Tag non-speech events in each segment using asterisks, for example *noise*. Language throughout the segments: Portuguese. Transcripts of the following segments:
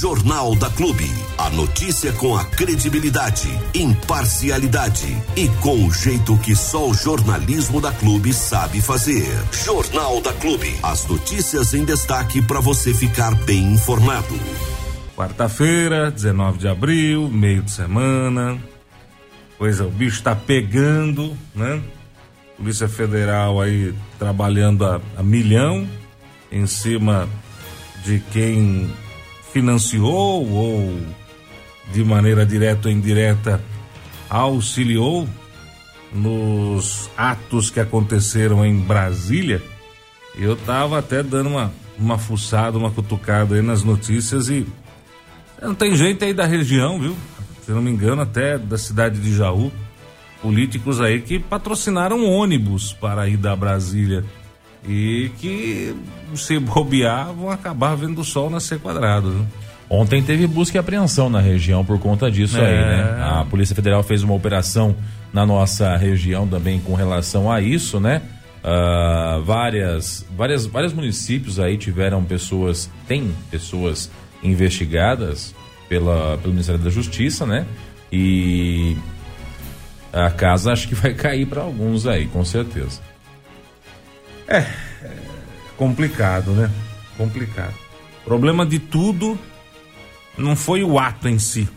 Jornal da Clube. A notícia com a credibilidade, imparcialidade e com o jeito que só o jornalismo da Clube sabe fazer. Jornal da Clube. As notícias em destaque para você ficar bem informado. Quarta-feira, 19 de abril, meio de semana. Pois é, o bicho tá pegando, né? Polícia Federal aí trabalhando a, a milhão em cima de quem financiou ou de maneira direta ou indireta auxiliou nos atos que aconteceram em Brasília. Eu tava até dando uma, uma fuçada, uma cutucada aí nas notícias e não tem gente aí da região, viu? Se não me engano, até da cidade de Jaú políticos aí que patrocinaram ônibus para ir da Brasília e que se bobear vão acabar vendo o sol nascer quadrado. Ontem teve busca e apreensão na região por conta disso é. aí, né? A Polícia Federal fez uma operação na nossa região também com relação a isso, né? Uh, várias, várias, vários municípios aí tiveram pessoas, tem pessoas investigadas pela, pelo Ministério da Justiça, né? E a casa acho que vai cair para alguns aí, com certeza. É, é complicado, né? Complicado. Problema de tudo não foi o ato em si,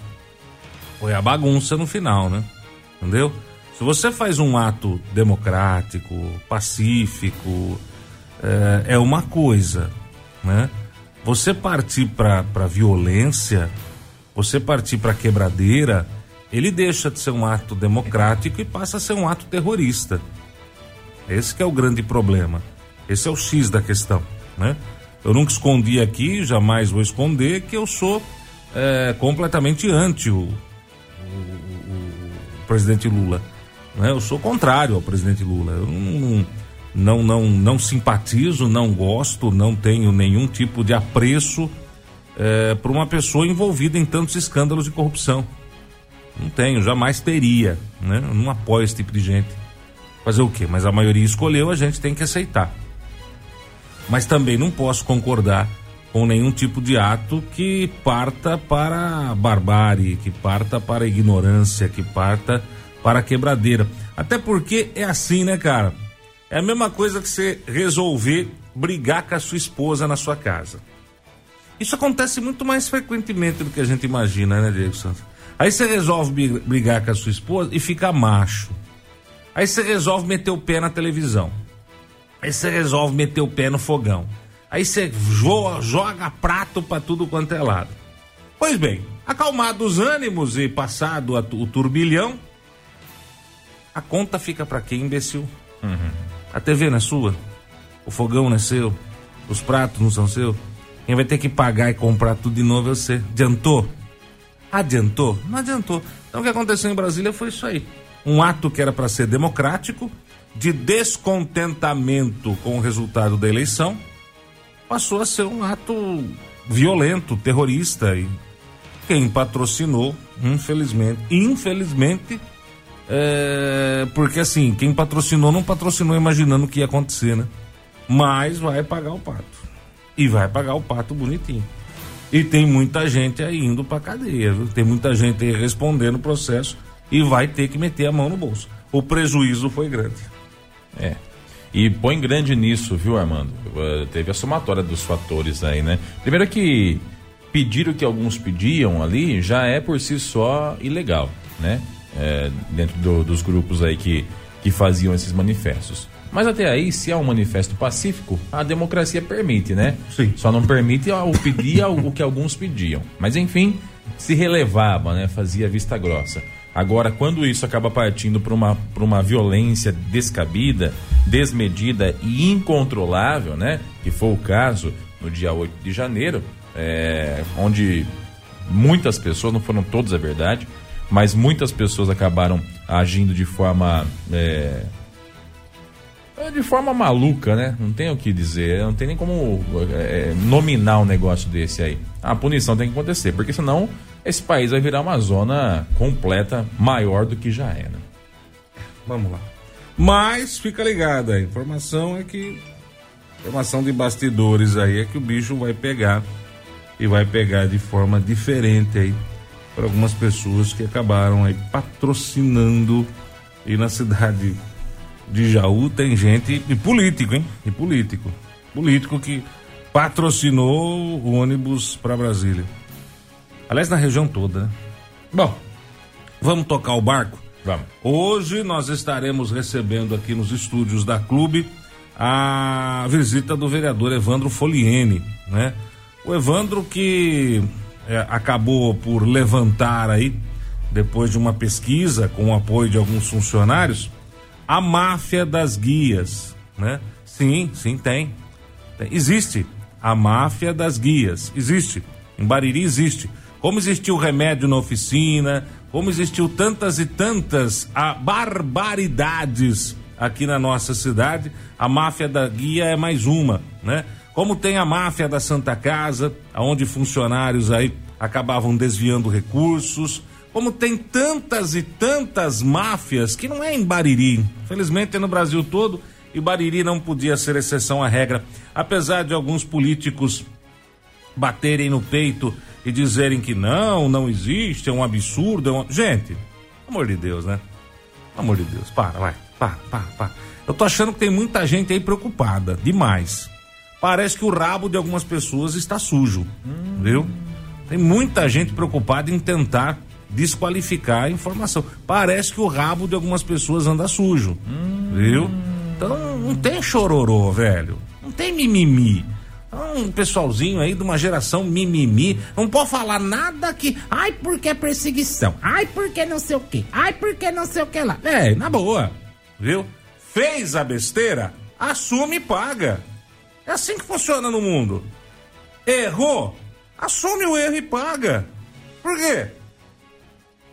foi a bagunça no final, né? Entendeu? Se você faz um ato democrático, pacífico, é, é uma coisa, né? Você partir para violência, você partir para quebradeira, ele deixa de ser um ato democrático e passa a ser um ato terrorista. Esse é o grande problema. Esse é o X da questão, né? Eu nunca escondi aqui, jamais vou esconder que eu sou é, completamente anti o, o, o, presidente Lula. Né? Eu sou contrário ao presidente Lula. Eu não, não, não, não simpatizo, não gosto, não tenho nenhum tipo de apreço é, por uma pessoa envolvida em tantos escândalos de corrupção. Não tenho, jamais teria, né? Eu não apoio esse tipo de gente. Fazer o quê? Mas a maioria escolheu, a gente tem que aceitar. Mas também não posso concordar com nenhum tipo de ato que parta para barbárie, que parta para ignorância, que parta para quebradeira. Até porque é assim, né, cara? É a mesma coisa que você resolver brigar com a sua esposa na sua casa. Isso acontece muito mais frequentemente do que a gente imagina, né, Diego Santos? Aí você resolve brigar com a sua esposa e fica macho. Aí você resolve meter o pé na televisão. Aí você resolve meter o pé no fogão. Aí você joga, joga prato para tudo quanto é lado. Pois bem, acalmados os ânimos e passado o turbilhão, a conta fica para quem, imbecil? Uhum. A TV não é sua, o fogão não é seu, os pratos não são seus. Quem vai ter que pagar e comprar tudo de novo é você. Adiantou? Adiantou? Não adiantou. Então o que aconteceu em Brasília foi isso aí. Um ato que era para ser democrático, de descontentamento com o resultado da eleição, passou a ser um ato violento, terrorista. E quem patrocinou, infelizmente, infelizmente, é, porque assim, quem patrocinou não patrocinou imaginando o que ia acontecer, né? Mas vai pagar o pato. E vai pagar o pato bonitinho. E tem muita gente aí indo pra cadeia, viu? Tem muita gente aí respondendo o processo e vai ter que meter a mão no bolso. O prejuízo foi grande. É. E põe grande nisso, viu, Armando? Uh, teve a somatória dos fatores aí, né? Primeiro que pedir o que alguns pediam ali já é por si só ilegal, né? É, dentro do, dos grupos aí que, que faziam esses manifestos. Mas até aí, se é um manifesto pacífico, a democracia permite, né? Sim. Só não permite o pedir o que alguns pediam. Mas enfim, se relevava, né? Fazia vista grossa. Agora, quando isso acaba partindo para uma, uma violência descabida, desmedida e incontrolável, né? Que foi o caso no dia 8 de janeiro, é, onde muitas pessoas, não foram todas é verdade, mas muitas pessoas acabaram agindo de forma. É, de forma maluca, né? Não tem o que dizer, não tem nem como é, nominar um negócio desse aí. A punição tem que acontecer, porque senão esse país vai virar uma zona completa maior do que já é, né? Vamos lá. Mas fica ligado, a informação é que informação de bastidores aí é que o bicho vai pegar e vai pegar de forma diferente aí para algumas pessoas que acabaram aí patrocinando e na cidade de Jaú tem gente e político, hein? E político. Político que patrocinou o ônibus para Brasília. Aliás, na região toda, né? Bom, vamos tocar o barco? Vamos. Hoje nós estaremos recebendo aqui nos estúdios da Clube a visita do vereador Evandro Foliene, né? O Evandro que é, acabou por levantar aí, depois de uma pesquisa com o apoio de alguns funcionários, a máfia das guias, né? Sim, sim, tem. tem. Existe a máfia das guias, existe. Em Bariri existe. Como existiu remédio na oficina, como existiu tantas e tantas a barbaridades aqui na nossa cidade, a máfia da guia é mais uma, né? Como tem a máfia da Santa Casa, onde funcionários aí acabavam desviando recursos, como tem tantas e tantas máfias que não é em Bariri, felizmente é no Brasil todo e Bariri não podia ser exceção à regra, apesar de alguns políticos baterem no peito e dizerem que não, não existe, é um absurdo. É um... Gente, amor de Deus, né? Amor de Deus, para, vai, para, para, para. Eu tô achando que tem muita gente aí preocupada, demais. Parece que o rabo de algumas pessoas está sujo, hum. viu? Tem muita gente preocupada em tentar desqualificar a informação. Parece que o rabo de algumas pessoas anda sujo, hum. viu? Então não tem chororô, velho. Não tem mimimi um pessoalzinho aí de uma geração mimimi, não pode falar nada que, ai, porque é perseguição, ai, porque não sei o que, ai, porque não sei o que lá. É, na boa, viu? Fez a besteira, assume e paga. É assim que funciona no mundo. Errou, assume o erro e paga. Por quê?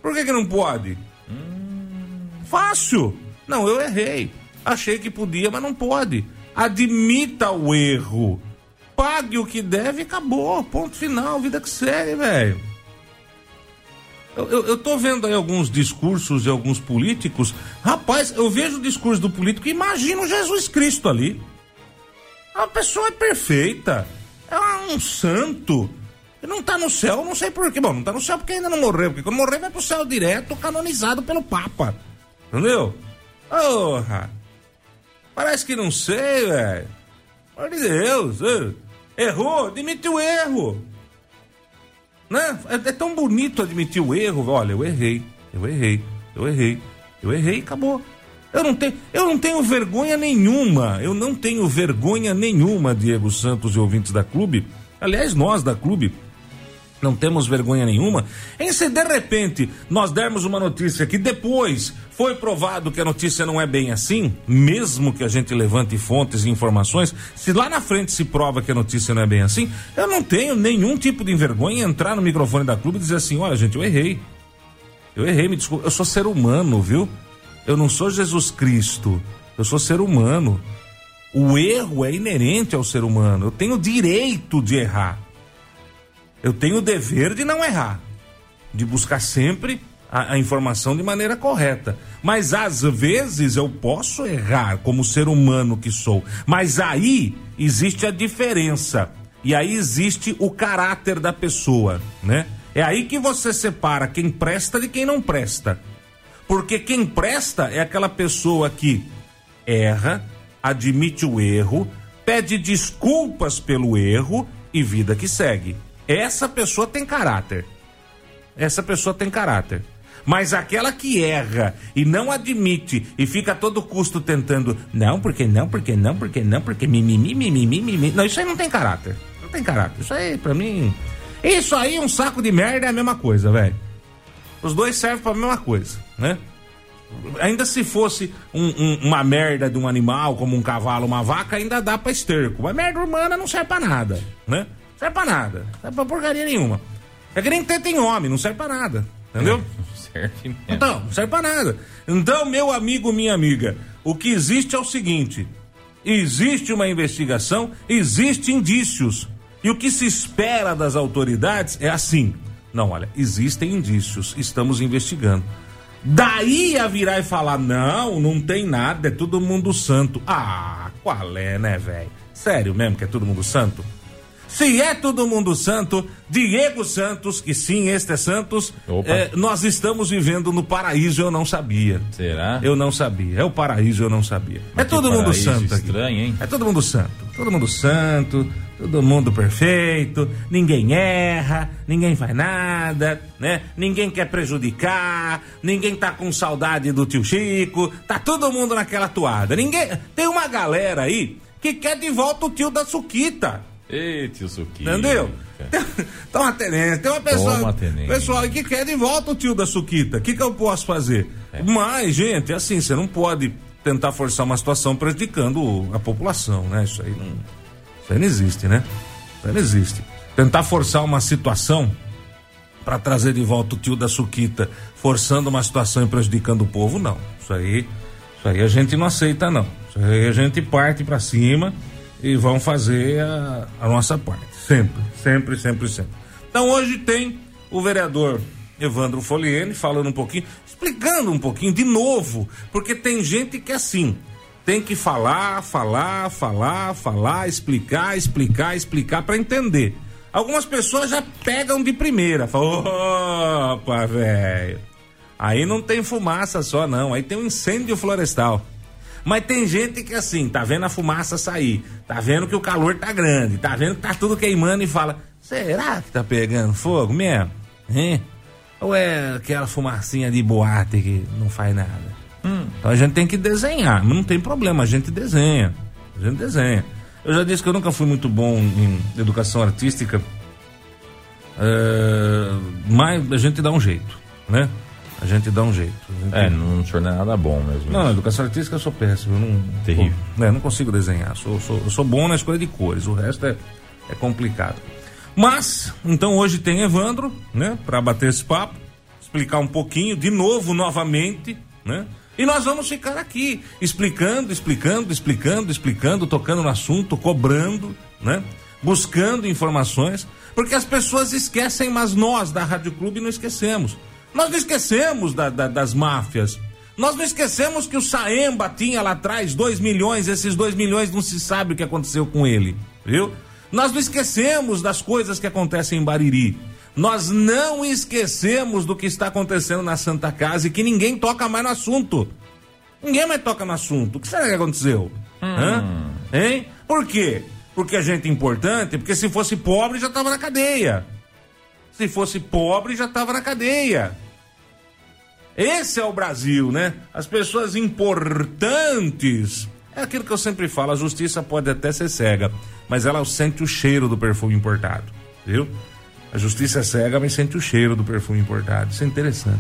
Por que, que não pode? Hum... Fácil. Não, eu errei. Achei que podia, mas não pode. Admita o erro pague o que deve e acabou. Ponto final, vida que segue, velho. Eu, eu, eu, tô vendo aí alguns discursos de alguns políticos. Rapaz, eu vejo o discurso do político e imagino Jesus Cristo ali. A pessoa é perfeita. É um santo. Não tá no céu, não sei porquê. Bom, não tá no céu porque ainda não morreu. Porque quando morrer vai pro céu direto, canonizado pelo Papa. Entendeu? Porra. Parece que não sei, velho. Por Deus. Errou, admite o erro. Né? É, é, tão bonito admitir o erro. Olha, eu errei, eu errei, eu errei, eu errei e acabou. Eu não, tenho, eu não tenho vergonha nenhuma, eu não tenho vergonha nenhuma, Diego Santos e ouvintes da clube. Aliás, nós da clube não temos vergonha nenhuma em se de repente nós dermos uma notícia que depois foi provado que a notícia não é bem assim, mesmo que a gente levante fontes e informações, se lá na frente se prova que a notícia não é bem assim, eu não tenho nenhum tipo de vergonha em entrar no microfone da clube e dizer assim: olha, gente, eu errei. Eu errei, me desculpa. Eu sou ser humano, viu? Eu não sou Jesus Cristo. Eu sou ser humano. O erro é inerente ao ser humano. Eu tenho direito de errar. Eu tenho o dever de não errar, de buscar sempre a, a, informação de maneira correta. Mas às vezes eu posso errar como ser humano que sou. Mas aí existe a diferença. E aí existe o caráter da pessoa, né? É aí que você separa quem presta de quem não presta. Porque quem presta é aquela pessoa que erra, admite o erro, pede desculpas pelo erro e vida que segue. Essa pessoa tem caráter. Essa pessoa tem caráter. Mas aquela que erra e não admite e fica a todo custo tentando, não, porque não, porque não, porque não, porque mimimi, mimimi, mimimi. Não, isso aí não tem caráter. Não tem caráter. Isso aí, pra mim. Isso aí, um saco de merda é a mesma coisa, velho. Os dois servem pra mesma coisa, né? Ainda se fosse um, um, uma merda de um animal, como um cavalo, uma vaca, ainda dá pra esterco. Mas merda humana não serve pra nada, né? Serve pra nada. Não serve pra porcaria nenhuma. É que nem teta em homem, não serve pra nada. Entendeu? *laughs* serve mesmo. Então, não serve pra nada. Então, meu amigo, minha amiga, o que existe é o seguinte: existe uma investigação, existem indícios. E o que se espera das autoridades é assim: não, olha, existem indícios, estamos investigando. Daí a virar e falar: não, não tem nada, é todo mundo santo. Ah, qual é, né, velho? Sério mesmo que é todo mundo santo? Se é todo mundo santo, Diego Santos, que sim, este é Santos, é, nós estamos vivendo no paraíso, eu não sabia. Será? Eu não sabia. É o paraíso, eu não sabia. Mas é todo mundo santo estranho. Hein? É todo mundo santo. Todo mundo santo, todo mundo perfeito, ninguém erra, ninguém faz nada, né? Ninguém quer prejudicar, ninguém tá com saudade do tio Chico, tá todo mundo naquela toada. Ninguém. Tem uma galera aí que quer de volta o tio da Suquita. Ei, tio Suquita. Entendeu? Toma tenência. Tem uma pessoa. Toma pessoal que quer de volta o tio da Suquita. O que, que eu posso fazer? É. Mas, gente, assim, você não pode tentar forçar uma situação prejudicando a população, né? Isso aí não. Isso aí não existe, né? Isso aí não existe. Tentar forçar uma situação para trazer de volta o tio da Suquita, forçando uma situação e prejudicando o povo, não. Isso aí, isso aí a gente não aceita, não. Isso aí a gente parte para cima e vão fazer a, a nossa parte. Sempre, sempre, sempre, sempre. Então hoje tem o vereador Evandro Foliene falando um pouquinho, explicando um pouquinho de novo, porque tem gente que é assim, tem que falar, falar, falar, falar, explicar, explicar, explicar para entender. Algumas pessoas já pegam de primeira, falam, opa, velho. Aí não tem fumaça só não, aí tem um incêndio florestal. Mas tem gente que assim, tá vendo a fumaça sair, tá vendo que o calor tá grande, tá vendo que tá tudo queimando e fala: será que tá pegando fogo mesmo? Hein? Ou é aquela fumacinha de boate que não faz nada? Hum. Então a gente tem que desenhar, não tem problema, a gente desenha. A gente desenha. Eu já disse que eu nunca fui muito bom em educação artística, é, mas a gente dá um jeito, né? A gente dá um jeito. É, não, não é nada bom mesmo. Não, educação artística eu sou péssimo. Eu não, Terrível. Pô, é, não consigo desenhar. Sou, sou, eu sou bom na escolha de cores, o resto é, é complicado. Mas, então hoje tem Evandro, né, para bater esse papo, explicar um pouquinho, de novo, novamente, né? E nós vamos ficar aqui explicando, explicando, explicando, explicando, tocando no assunto, cobrando, né? Buscando informações, porque as pessoas esquecem, mas nós da Rádio Clube não esquecemos. Nós não esquecemos da, da, das máfias. Nós não esquecemos que o Saemba tinha lá atrás 2 milhões, esses 2 milhões não se sabe o que aconteceu com ele, viu? Nós não esquecemos das coisas que acontecem em Bariri. Nós não esquecemos do que está acontecendo na Santa Casa e que ninguém toca mais no assunto. Ninguém mais toca no assunto. O que será que aconteceu? Hum. Hein? Por quê? Porque a gente é importante? Porque se fosse pobre já estava na cadeia. Se fosse pobre, já estava na cadeia. Esse é o Brasil, né? As pessoas importantes. É aquilo que eu sempre falo: a justiça pode até ser cega, mas ela sente o cheiro do perfume importado, viu? A justiça é cega, mas sente o cheiro do perfume importado. Isso é interessante.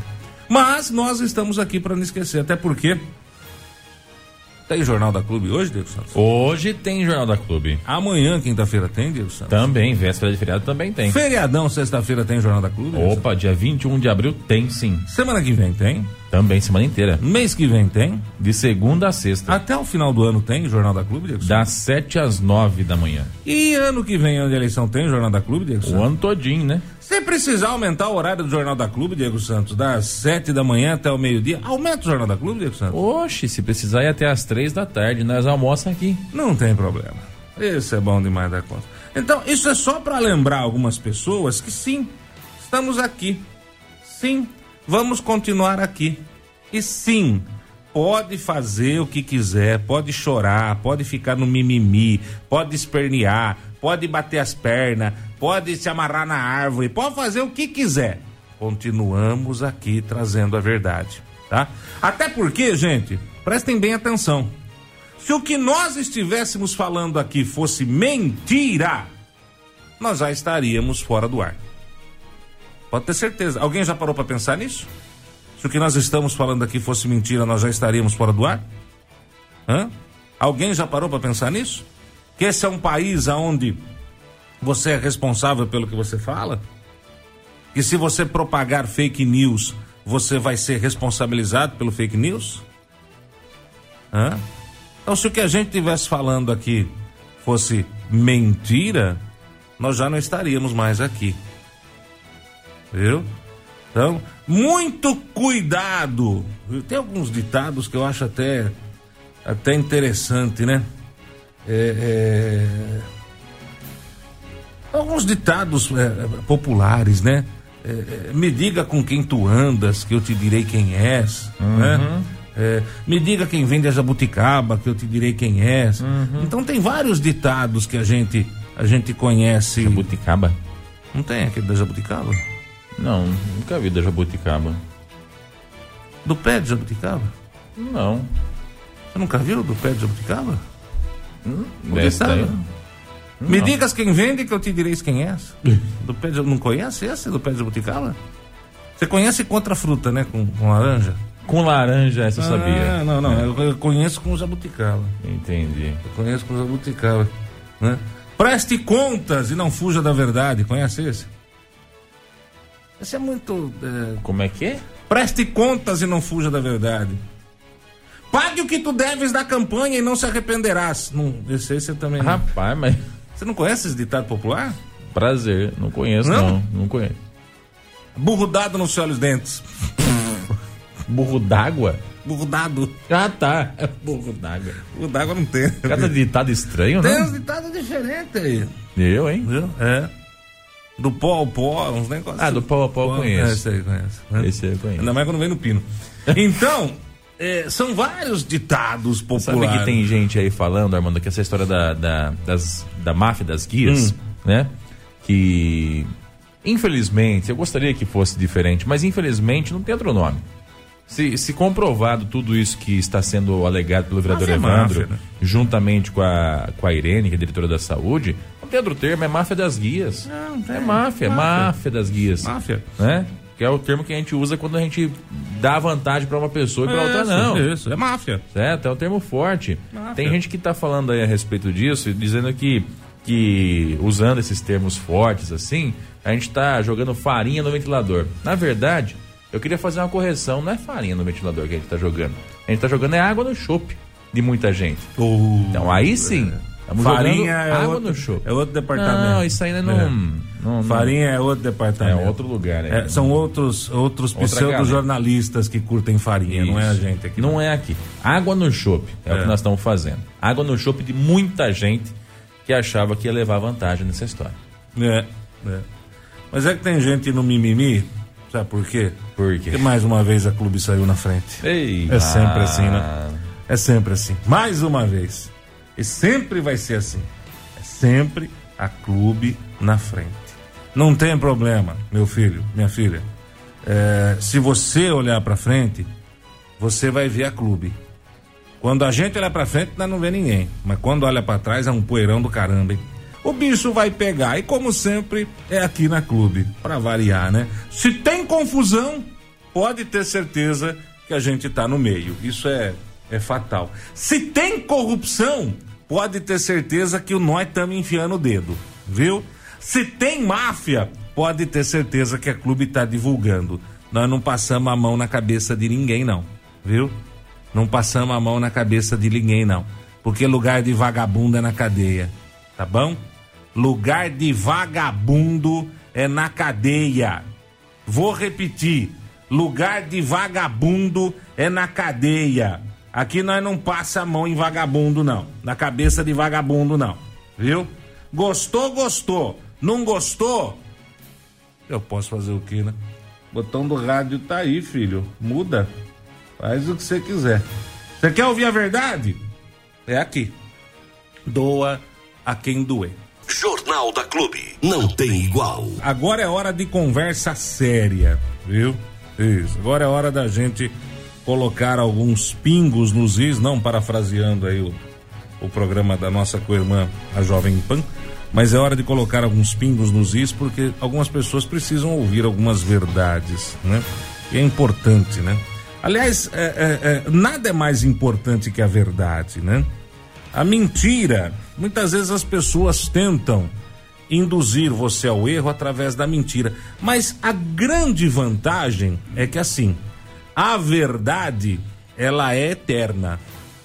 Mas nós estamos aqui para não esquecer, até porque tem Jornal da Clube hoje, Diego Santos? Hoje tem Jornal da Clube. Amanhã, quinta-feira, tem, Diego Santos? Também, véspera de feriado também tem. Feriadão, sexta-feira, tem Jornal da Clube? Opa, dia 21 de abril tem sim. Semana que vem tem? Também, semana inteira. Mês que vem tem? De segunda a sexta. Até o final do ano tem Jornal da Clube, Diego Das 7 às 9 da manhã. E ano que vem, ano de eleição, tem Jornal da Clube, Diego O ano todinho, né? Se precisar aumentar o horário do Jornal da Clube, Diego Santos, das 7 da manhã até o meio-dia, aumenta o Jornal da Clube, Diego Santos? Oxe, se precisar ir até as 3 da tarde, nós almoçamos aqui. Não tem problema. Isso é bom demais da conta. Então, isso é só para lembrar algumas pessoas que sim, estamos aqui. Sim, vamos continuar aqui. E sim, pode fazer o que quiser, pode chorar, pode ficar no mimimi, pode espernear, pode bater as pernas, pode se amarrar na árvore, pode fazer o que quiser. Continuamos aqui trazendo a verdade, tá? Até porque, gente, prestem bem atenção. Se o que nós estivéssemos falando aqui fosse mentira, nós já estaríamos fora do ar. Pode ter certeza. Alguém já parou para pensar nisso? Se o que nós estamos falando aqui fosse mentira, nós já estaríamos fora do ar? Hã? Alguém já parou para pensar nisso? Que esse é um país onde você é responsável pelo que você fala? Que se você propagar fake news, você vai ser responsabilizado pelo fake news? Hã? Então, se o que a gente estivesse falando aqui fosse mentira, nós já não estaríamos mais aqui. Viu? Então, muito cuidado. Tem alguns ditados que eu acho até, até interessante, né? É, é alguns ditados é, populares, né? É, é, me diga com quem tu andas, que eu te direi quem és, né? É, me diga quem vende a jabuticaba, que eu te direi quem és. Então tem vários ditados que a gente a gente conhece. Jabuticaba? Não tem aquele da jabuticaba? Não, nunca vi da jabuticaba. Do pé de jabuticaba? Não. Você nunca viu do pé de jabuticaba? Hum, O dessa ditado? daí? Me digas quem vende que eu te direi quem és. Do pé de, não conhece esse do pé de jabuticaba? Você conhece contra fruta, né? Com, com laranja? Com laranja, essa eu sabia. Ah, não, não. Eu, eu conheço com jabuticaba. Entendi. Eu conheço com jabuticaba. Né? Preste contas e não fuja da verdade. Conhece esse? Esse é muito. é, Como é que é? Preste contas e não fuja da verdade. Pague o que tu deves da campanha e não se arrependerás. Não, esse, esse eu também. não. Rapaz, mas. Você não conhece esse ditado popular? Prazer. Não conheço, Não? não. Não, conheço. Burro dado não se olha os dentes. Burro d'água? Burro dado. Ah, tá. É burro d'água. Burro d'água não tem. Cada ditado estranho, Tem né? uns ditados diferentes aí. Eu, hein? Viu? É. Do pó ao pó, uns negócios. Ah, do pó ao pó eu conheço. É, esse aí conhece. né? Esse aí eu conheço. Ainda mais quando vem no pino. Então, é, são vários ditados populares. Sabe que tem gente aí falando, Armando, que essa história da, da, das, da máfia das guias, Hum. né? Que, infelizmente, eu gostaria que fosse diferente, mas infelizmente não tem outro nome. Se, se comprovado tudo isso que está sendo alegado pelo vereador Máfia é Evandro, máfia, né? juntamente com a, com a Irene, que é diretora da saúde, não tem outro termo, é máfia das guias. Não, não. É máfia, Máfia. máfia das guias. Máfia. Né? Que é o termo que a gente usa quando a gente dá vantagem para uma pessoa e para outra Isso, não. Isso, é máfia. Certo? É um termo forte. Máfia. Tem gente que está falando aí a respeito disso, dizendo que, que usando esses termos fortes assim, a gente está jogando farinha no ventilador. Na verdade, eu queria fazer uma correção. Não é farinha no ventilador que a gente está jogando. A gente está jogando é água no chope de muita gente. Então aí sim. Estamos Farinha é água outro, no chope. é outro departamento. Não, isso ainda não. É. não- não- Farinha é outro é departamento. outro lugar, né? É, são outros, outros pseudo-jornalistas que curtem farinha, não é a Isso. gente aqui. Não é aqui. Água no chope é, o É. que nós estamos fazendo. Água no chope de muita gente que achava que ia levar vantagem nessa história. É, é. Mas é que tem gente no mimimi, sabe por quê? Por quê? Porque mais uma vez a clube saiu na frente. Ei, É sempre assim, né? É sempre assim. Mais uma vez. E sempre vai ser assim. É sempre a clube na frente. Não tem problema, meu filho, minha filha. É, se você olhar pra frente, você vai ver a clube. Quando a gente olha pra frente, nós não vê ninguém. Mas quando olha pra trás, é um poeirão do caramba, hein? O bicho vai pegar. E como sempre, é aqui na clube. Pra variar, né? Se tem confusão, pode ter certeza que a gente tá no meio. Isso é, é fatal. Se tem corrupção, pode ter certeza que nós estamos enfiando o dedo. Viu? Se tem máfia, pode ter certeza que a clube tá divulgando. Nós não passamos a mão na cabeça de ninguém, não. Viu? Não passamos a mão na cabeça de ninguém, não. Porque lugar de vagabundo é na cadeia. Tá bom? Lugar de vagabundo é na cadeia. Vou repetir. Lugar de vagabundo é na cadeia. Aqui nós não passa a mão em vagabundo, não. Na cabeça de vagabundo, não. Viu? Gostou, gostou. Não gostou? Eu posso fazer o quê, né? O botão do rádio tá aí, filho. Muda. Faz o que você quiser. Você quer ouvir a verdade? É aqui. Doa a quem doer. Jornal da Clube. Não tem igual. Agora é hora de conversa séria, viu? Isso. Agora é hora da gente colocar alguns pingos nos is, não parafraseando aí o, o programa da nossa co-irmã, a Jovem Pan, mas é hora de colocar alguns pingos nos is, porque algumas pessoas precisam ouvir algumas verdades, né? E é importante, né? Aliás, é, é, é, nada é mais importante que a verdade, né? A mentira, muitas vezes as pessoas tentam induzir você ao erro através da mentira, mas a grande vantagem é que assim, a verdade, ela é eterna,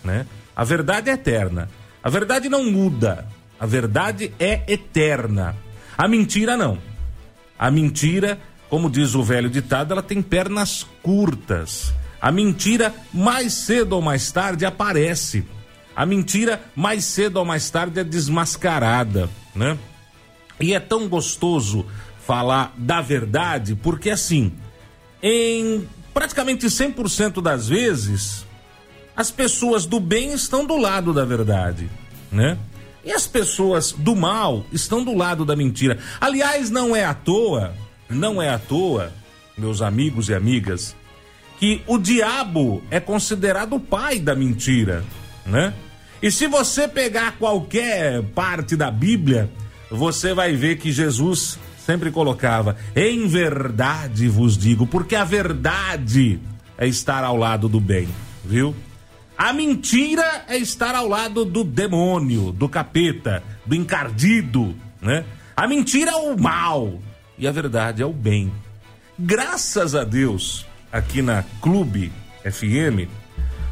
né? A verdade é eterna. A verdade não muda. A verdade é eterna. A mentira não. A mentira, como diz o velho ditado, ela tem pernas curtas. A mentira, mais cedo ou mais tarde, aparece. A mentira, mais cedo ou mais tarde, é desmascarada, né? E é tão gostoso falar da verdade, porque assim, em praticamente 100% das vezes, as pessoas do bem estão do lado da verdade, né? E as pessoas do mal estão do lado da mentira. Aliás, não é à toa, não é à toa, meus amigos e amigas, que o diabo é considerado o pai da mentira, né? E se você pegar qualquer parte da Bíblia, você vai ver que Jesus sempre colocava: em verdade vos digo, porque a verdade é estar ao lado do bem, viu? A mentira é estar ao lado do demônio, do capeta, do encardido, né? A mentira é o mal e a verdade é o bem. Graças a Deus, aqui na Clube FM,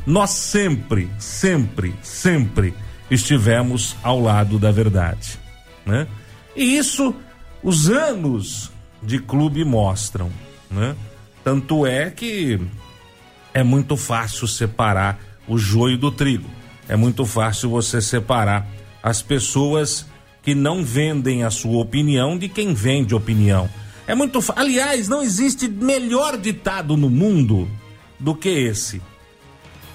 nós sempre, sempre, sempre estivemos ao lado da verdade, né? E isso os anos de clube mostram, né? Tanto é que é muito fácil separar o joio do trigo. É muito fácil você separar as pessoas que não vendem a sua opinião de quem vende opinião. É muito, aliás, não existe melhor ditado no mundo do que esse.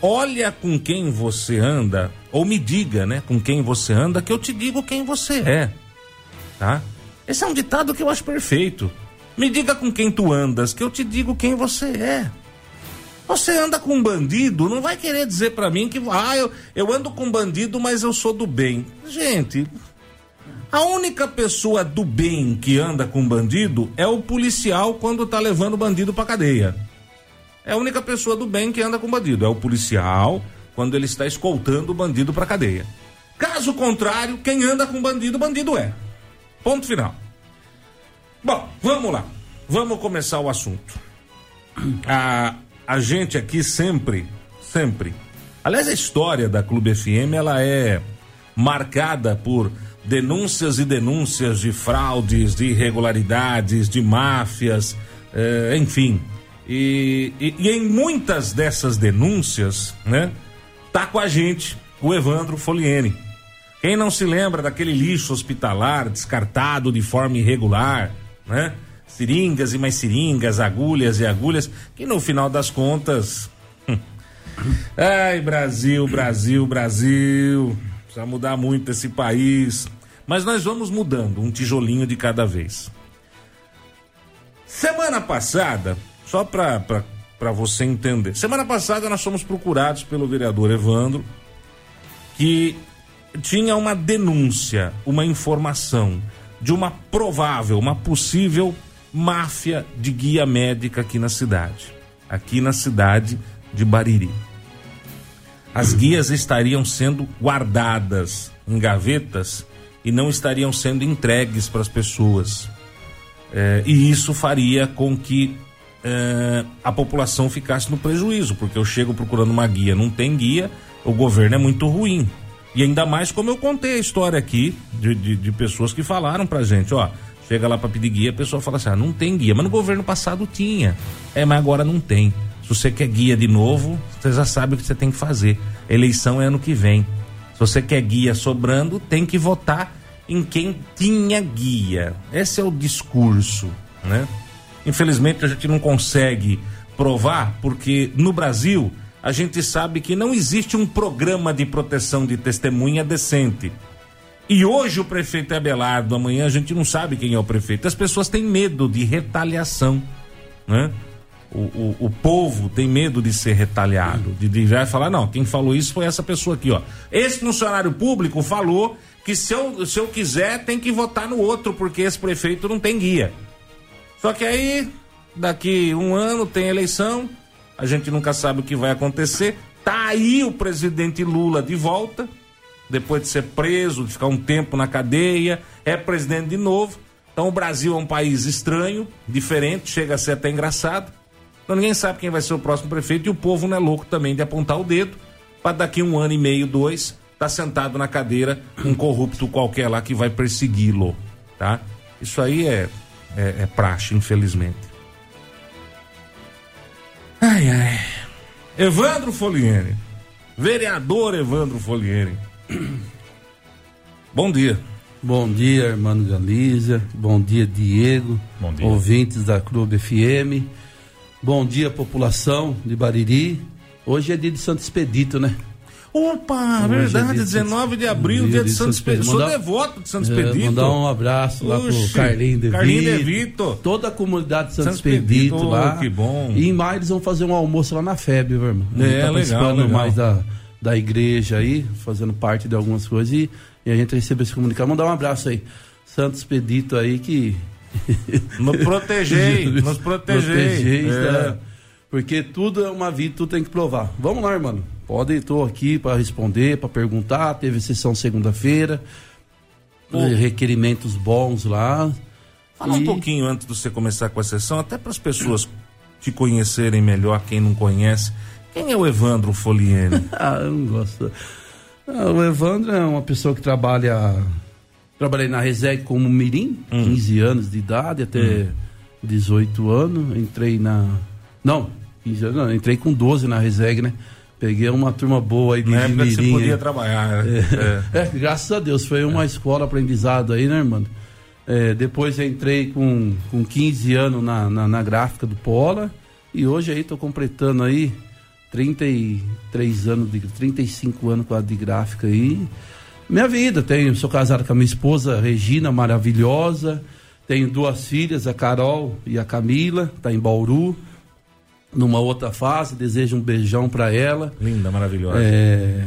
Olha com quem você anda, ou me diga, né, com quem você anda, que eu te digo quem você é. Tá? Esse é um ditado que eu acho perfeito. Me diga com quem tu andas, que eu te digo quem você é. Você anda com um bandido, não vai querer dizer para mim que ah, eu, eu ando com bandido, mas eu sou do bem. Gente, a única pessoa do bem que anda com bandido é o policial quando tá levando o bandido pra cadeia. É a única pessoa do bem que anda com bandido. É o policial quando ele está escoltando o bandido pra cadeia. Caso contrário, quem anda com bandido, bandido é. Ponto final. Bom, vamos lá. Vamos começar o assunto. A, a gente aqui sempre, sempre. Aliás, a história da Clube FM ela é marcada por denúncias e denúncias de fraudes, de irregularidades, de máfias, eh, enfim. E, e, e, em muitas dessas denúncias, né, tá com a gente o Evandro Foliene. Quem não se lembra daquele lixo hospitalar descartado de forma irregular, né? Seringas e mais seringas, agulhas e agulhas, que no final das contas. Hum. Ai, Brasil, Brasil, Brasil. Precisa mudar muito esse país. Mas nós vamos mudando, um tijolinho de cada vez. Semana passada, só para você entender. Semana passada nós fomos procurados pelo vereador Evandro, que tinha uma denúncia, uma informação de uma provável, uma possível máfia de guia médica aqui na cidade. Aqui na cidade de Bariri. As guias estariam sendo guardadas em gavetas e não estariam sendo entregues para as pessoas. É, e isso faria com que é, a população ficasse no prejuízo, porque eu chego procurando uma guia, não tem guia, o governo é muito ruim. E ainda mais como eu contei a história aqui de, de, de pessoas que falaram pra gente, ó, chega lá para pedir guia, a pessoa fala assim: ah, não tem guia. Mas no governo passado tinha. É, mas agora não tem. Se você quer guia de novo, você já sabe o que você tem que fazer. Eleição é ano que vem. Se você quer guia sobrando, tem que votar em quem tinha guia. Esse é o discurso, né? Infelizmente a gente não consegue provar porque no Brasil a gente sabe que não existe um programa de proteção de testemunha decente. E hoje o prefeito é Abelardo, amanhã a gente não sabe quem é o prefeito. As pessoas têm medo de retaliação, né? O, o, o povo tem medo de ser retaliado, de, de já falar, não, quem falou isso foi essa pessoa aqui, ó. Esse funcionário público falou que se eu, se eu quiser tem que votar no outro, porque esse prefeito não tem guia. Só que aí, daqui um ano tem eleição, a gente nunca sabe o que vai acontecer. Tá aí o presidente Lula de volta, depois de ser preso, de ficar um tempo na cadeia, é presidente de novo. Então o Brasil é um país estranho, diferente, chega a ser até engraçado. Então ninguém sabe quem vai ser o próximo prefeito e o povo não é louco também de apontar o dedo para daqui um ano e meio, dois, tá sentado na cadeira um corrupto qualquer lá que vai persegui-lo, tá? Isso aí é, é, é praxe, infelizmente. Ai, ai. Evandro Foliene. Vereador Evandro Foliene. Bom dia. Bom dia, irmão Galícia. Bom dia, Diego. Bom dia. Ouvintes da Clube FM. Bom dia, população de Bariri. Hoje é dia de Santo Expedito, né? Opa, Hoje verdade, é dia de 19 de abril, dia, dia de de Santo Santo Expedito. Sou devoto de Santo É, Expedito. mandar um abraço lá Oxe, pro Carlinho De Carlinho Vito. De Vito. Toda a comunidade de Santo, Santo Expedito, Expedito, lá. que bom. E em maio eles vão fazer um almoço lá na FEB, viu, irmão? É, tá legal, participando legal. mais da, da igreja aí, fazendo parte de algumas coisas e, e a gente recebeu esse comunicado. Mandar um abraço aí. Santo Expedito aí que. *laughs* Nos protegei, *laughs* nos protegei. É. tá? Porque tudo é uma vida, tudo tem que provar. Vamos lá, irmão. Pode, estou aqui para responder, para perguntar. Teve sessão segunda-feira. Requerimentos bons lá. Fala um E- pouquinho antes de você começar com a sessão, até para as pessoas te conhecerem melhor, quem não conhece. Quem é o Evandro Foliene? *laughs* Ah, eu não gosto. Ah, o Evandro é uma pessoa que trabalha. Trabalhei na Reseg como Mirim, 15 anos de idade, até 18 anos. Entrei na. Não, 15 anos, não, entrei com 12 na Reseg, né? Peguei uma turma boa aí de Na época que você Mirim podia aí. trabalhar. né? É. É, graças a Deus, foi uma escola aprendizado aí, né, irmão? É, depois entrei com, com 15 anos na, na, na gráfica do Pola e hoje aí tô completando aí 33 anos, de, 35 anos quase de gráfica aí. Minha vida, tenho, sou casado com a minha esposa Regina, maravilhosa. Tenho duas filhas, a Carol e a Camila, tá em Bauru. Numa outra fase, desejo um beijão para ela. Linda, maravilhosa. É,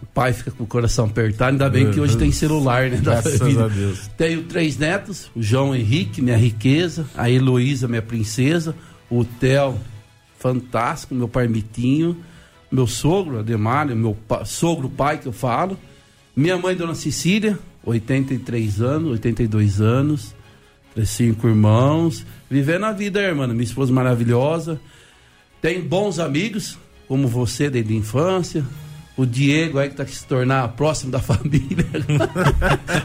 o pai fica com o coração apertado, ainda bem que hoje tem celular, né? da Graças família. a Deus. Tenho três netos, o João Henrique, minha riqueza, a Heloísa, minha princesa, o Theo, fantástico, meu parmitinho, meu sogro, Ademário, meu pa- sogro pai que eu falo, minha mãe, Dona Cecília, 83 anos, 82 anos, cinco irmãos, vivendo a vida, irmã, minha esposa maravilhosa, tem bons amigos, como você desde a infância. O Diego aí que tá se tornar próximo da *laughs* família.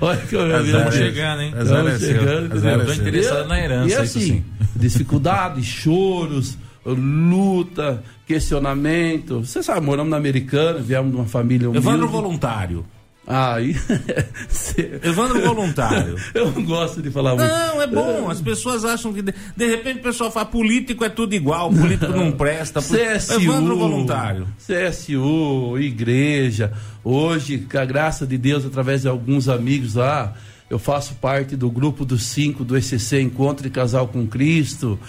Olha que eu eu- é- chegando, hein? Estamos é chegando, é Eu tô interessado na herança, E isso assim, sim. dificuldades, *laughs* choros, luta, questionamento. Você sabe, moramos na Americana, viemos de uma família humilde. Evandro voluntário. Aí, *laughs* cê- Evandro voluntário. *laughs* eu não gosto de falar muito. Não, é bom. As pessoas acham que. De, de repente o pessoal fala: político é tudo igual, político não presta. poli- CSU, Evandro voluntário. CSU, igreja. Hoje, com a graça de Deus, através de alguns amigos lá, eu faço parte do grupo dos cinco do ECC Encontro de Casal com Cristo.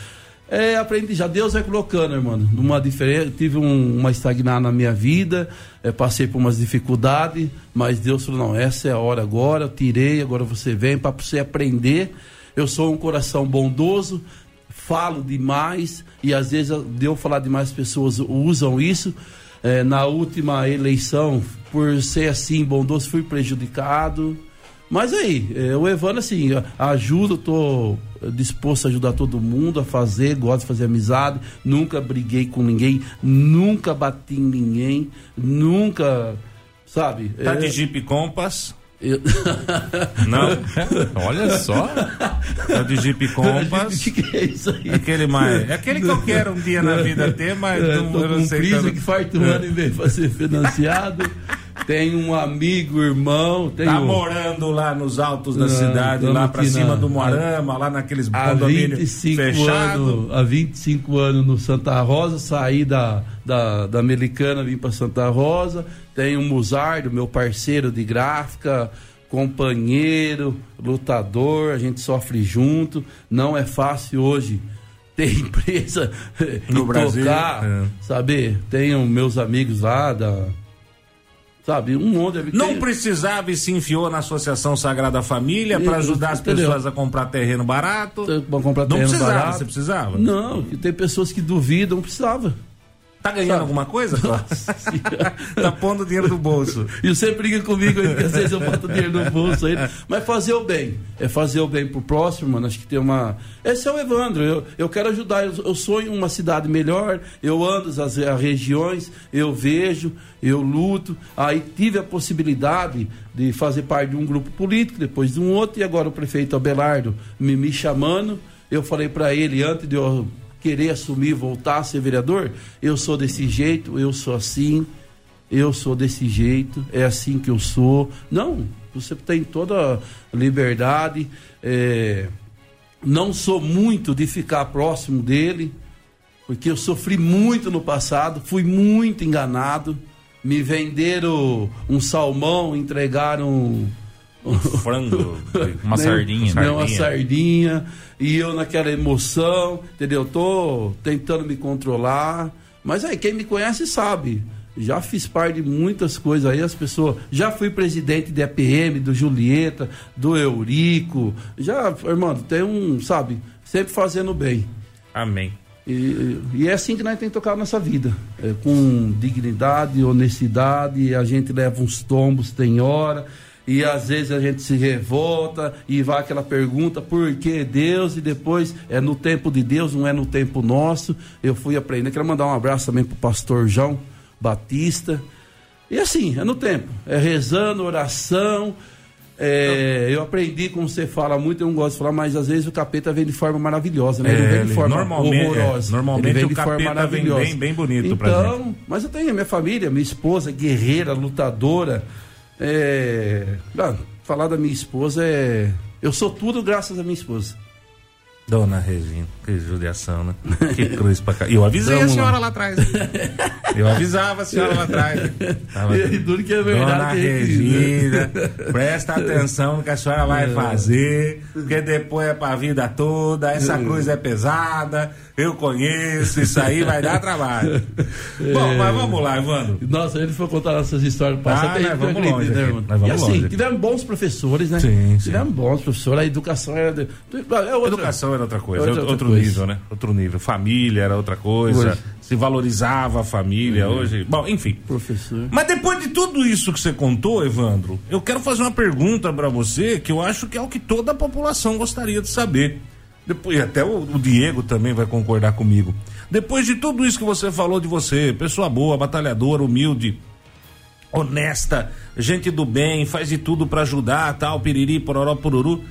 É, aprendi já. Deus vai colocando, irmão. Numa diferença, tive um- uma estagnada na minha vida, é, passei por umas dificuldades, mas Deus falou: não, essa é a hora agora. Eu tirei, agora você vem para você aprender. Eu sou um coração bondoso, falo demais e às vezes de eu falar demais as pessoas usam isso. É, na última eleição, por ser assim bondoso, fui prejudicado. Mas aí, é, o Evandro, assim, ajuda, eu tô disposto a ajudar todo mundo a fazer, gosto de fazer amizade, nunca briguei com ninguém, nunca bati em ninguém, nunca, sabe? Tá é, de Jeep Compass. eu- *laughs* Não. Olha só. Tá de Jeep *laughs* O Compass. que, que é isso aí? Aquele mais. É aquele que eu quero um dia na vida ter, mas É, não, eu não um sei também. que faz um ano em vez de ser *laughs* financiado. Tem um amigo, irmão, tem Tá um- morando lá nos altos da Não, cidade, lá pra cima na- do Moarama, lá naqueles condomínios 25 fechados. há 25 anos no Santa Rosa, saí da, da, da Americana, vim para Santa Rosa. Tem o Muzardo, meu parceiro de gráfica, companheiro, lutador, a gente sofre junto. Não é fácil hoje ter *laughs* empresa No e Brasil, tocar, é. sabe? Tenho meus amigos lá da. Sabe, um monte de Não precisava e se enfiou na Associação Sagrada Família para ajudar as entendeu? pessoas a comprar terreno barato. Pra comprar Não terreno precisava, barato. você precisava? Não, tem pessoas que duvidam, não precisava. Tá ganhando Sabe? alguma coisa? *laughs* tá pondo dinheiro no bolso. E você briga comigo às vezes eu boto dinheiro no bolso aí. Mas fazer o bem. É fazer o bem pro próximo, mano. Acho que tem uma. Esse é o Evandro. Eu, eu quero ajudar. Eu, eu sonho uma cidade melhor. Eu ando as, as regiões, eu vejo, eu luto. Aí tive a possibilidade de fazer parte de um grupo político, depois de um outro, e agora o prefeito Abelardo me, me chamando. Eu falei para ele, antes de eu querer assumir, voltar a ser vereador, eu sou desse jeito, eu sou assim eu sou desse jeito, é assim que eu sou. Não, Você tem toda liberdade. É, não sou muito de ficar próximo dele, porque eu sofri muito no passado, fui muito enganado. Me venderam um salmão, entregaram um frango, *laughs* uma sardinha. Não, uma sardinha. E eu naquela emoção, entendeu? Tô tentando me controlar. Mas aí, quem me conhece sabe. Já fiz parte de muitas coisas aí, as pessoas. Já fui presidente de APM, do Julieta, do Eurico. Já, irmão, tem um, sabe, sempre fazendo bem. Amém. E, e, é assim que nós temos que tocar a nossa vida. É, com dignidade, honestidade, a gente leva uns tombos, tem hora e às vezes a gente se revolta e vai aquela pergunta por que Deus e depois é no tempo de Deus, não é no tempo nosso. Eu fui aprender. Quero mandar um abraço também pro pastor João Batista. E assim, é no tempo, é rezando, oração. É, eu aprendi, como você fala muito, eu não gosto de falar, mas às vezes o capeta vem de forma maravilhosa, né? Ele vem de forma normalmente, horrorosa. É, normalmente ele vem de forma maravilhosa. Vem bem, bem bonito então, pra gente. Mas eu tenho a minha família, minha esposa, guerreira, lutadora. É, ah, falar da minha esposa é. Eu sou tudo graças à minha esposa. Dona Regina, que judiação, né? Que cruz pra cá. Eu avisei Vamos a senhora lá. lá atrás. Eu avisava a senhora lá atrás. Tava... E tudo que é verdade. Dona Regina, presta atenção no que a senhora vai é. fazer, porque depois é pra vida toda, essa é. cruz é pesada, eu conheço, isso aí vai dar trabalho. É. *laughs* Bom, mas vamos lá, Evandro. Nossa, ele foi contar essas histórias passadas. Ah, nós vamos longe, né? Nós vamos e assim, longe. tivemos bons professores, né? Sim, sim. Tivemos bons professores, a educação era... É outra... Educação era outra coisa, outra, outro coisa. nível, né? Outro nível. Família era outra coisa, hoje. se valorizava a família, uhum. hoje... Bom, enfim. Professor. Mas depois de tudo isso que você contou, Evandro, eu quero fazer uma pergunta para você que eu acho que é o que toda a população gostaria de saber. Depois, até o, o, Diego também vai concordar comigo. Depois de tudo isso que você falou de você, pessoa boa, batalhadora, humilde, honesta, gente do bem, faz de tudo para ajudar, tal, piriri, pororó, poruru.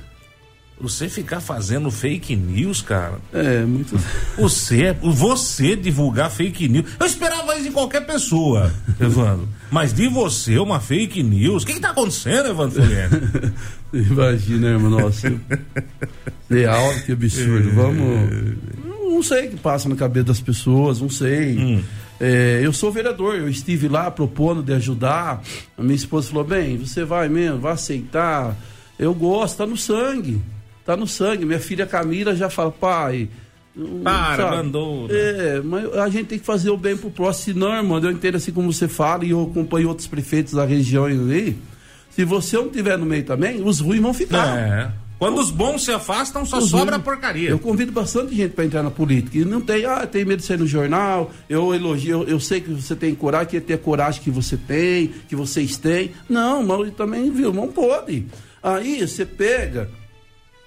Você ficar fazendo fake news, cara. É, muito. Você, você divulgar fake news. Eu esperava isso em qualquer pessoa, Evandro. Mas de você, uma fake news. O que, que tá acontecendo, Evandro? *laughs* Imagina, irmão, nossa. Real, que absurdo. Vamos. Não sei o que passa na cabeça das pessoas, não sei. Hum. É, eu sou vereador, eu estive lá propondo de ajudar. A minha esposa falou: bem, você vai mesmo, vai aceitar. Eu gosto, tá no sangue. Tá no sangue. Minha filha Camila já fala, pai. Para, mandou. Né? É, mas a gente tem que fazer o bem pro próximo. Senão, irmão, eu entendo assim como você fala, e eu acompanho outros prefeitos da região aí. Se você não tiver no meio também, os ruins vão ficar. É. Quando os bons se afastam, só os sobra ruins, porcaria. Eu convido bastante gente para entrar na política. E não tem, ah, tem medo de sair no jornal. Eu elogio, eu, eu sei que você tem coragem, que é ter a coragem que você tem, que vocês têm. Não, mas também, viu, não pode. Aí você pega,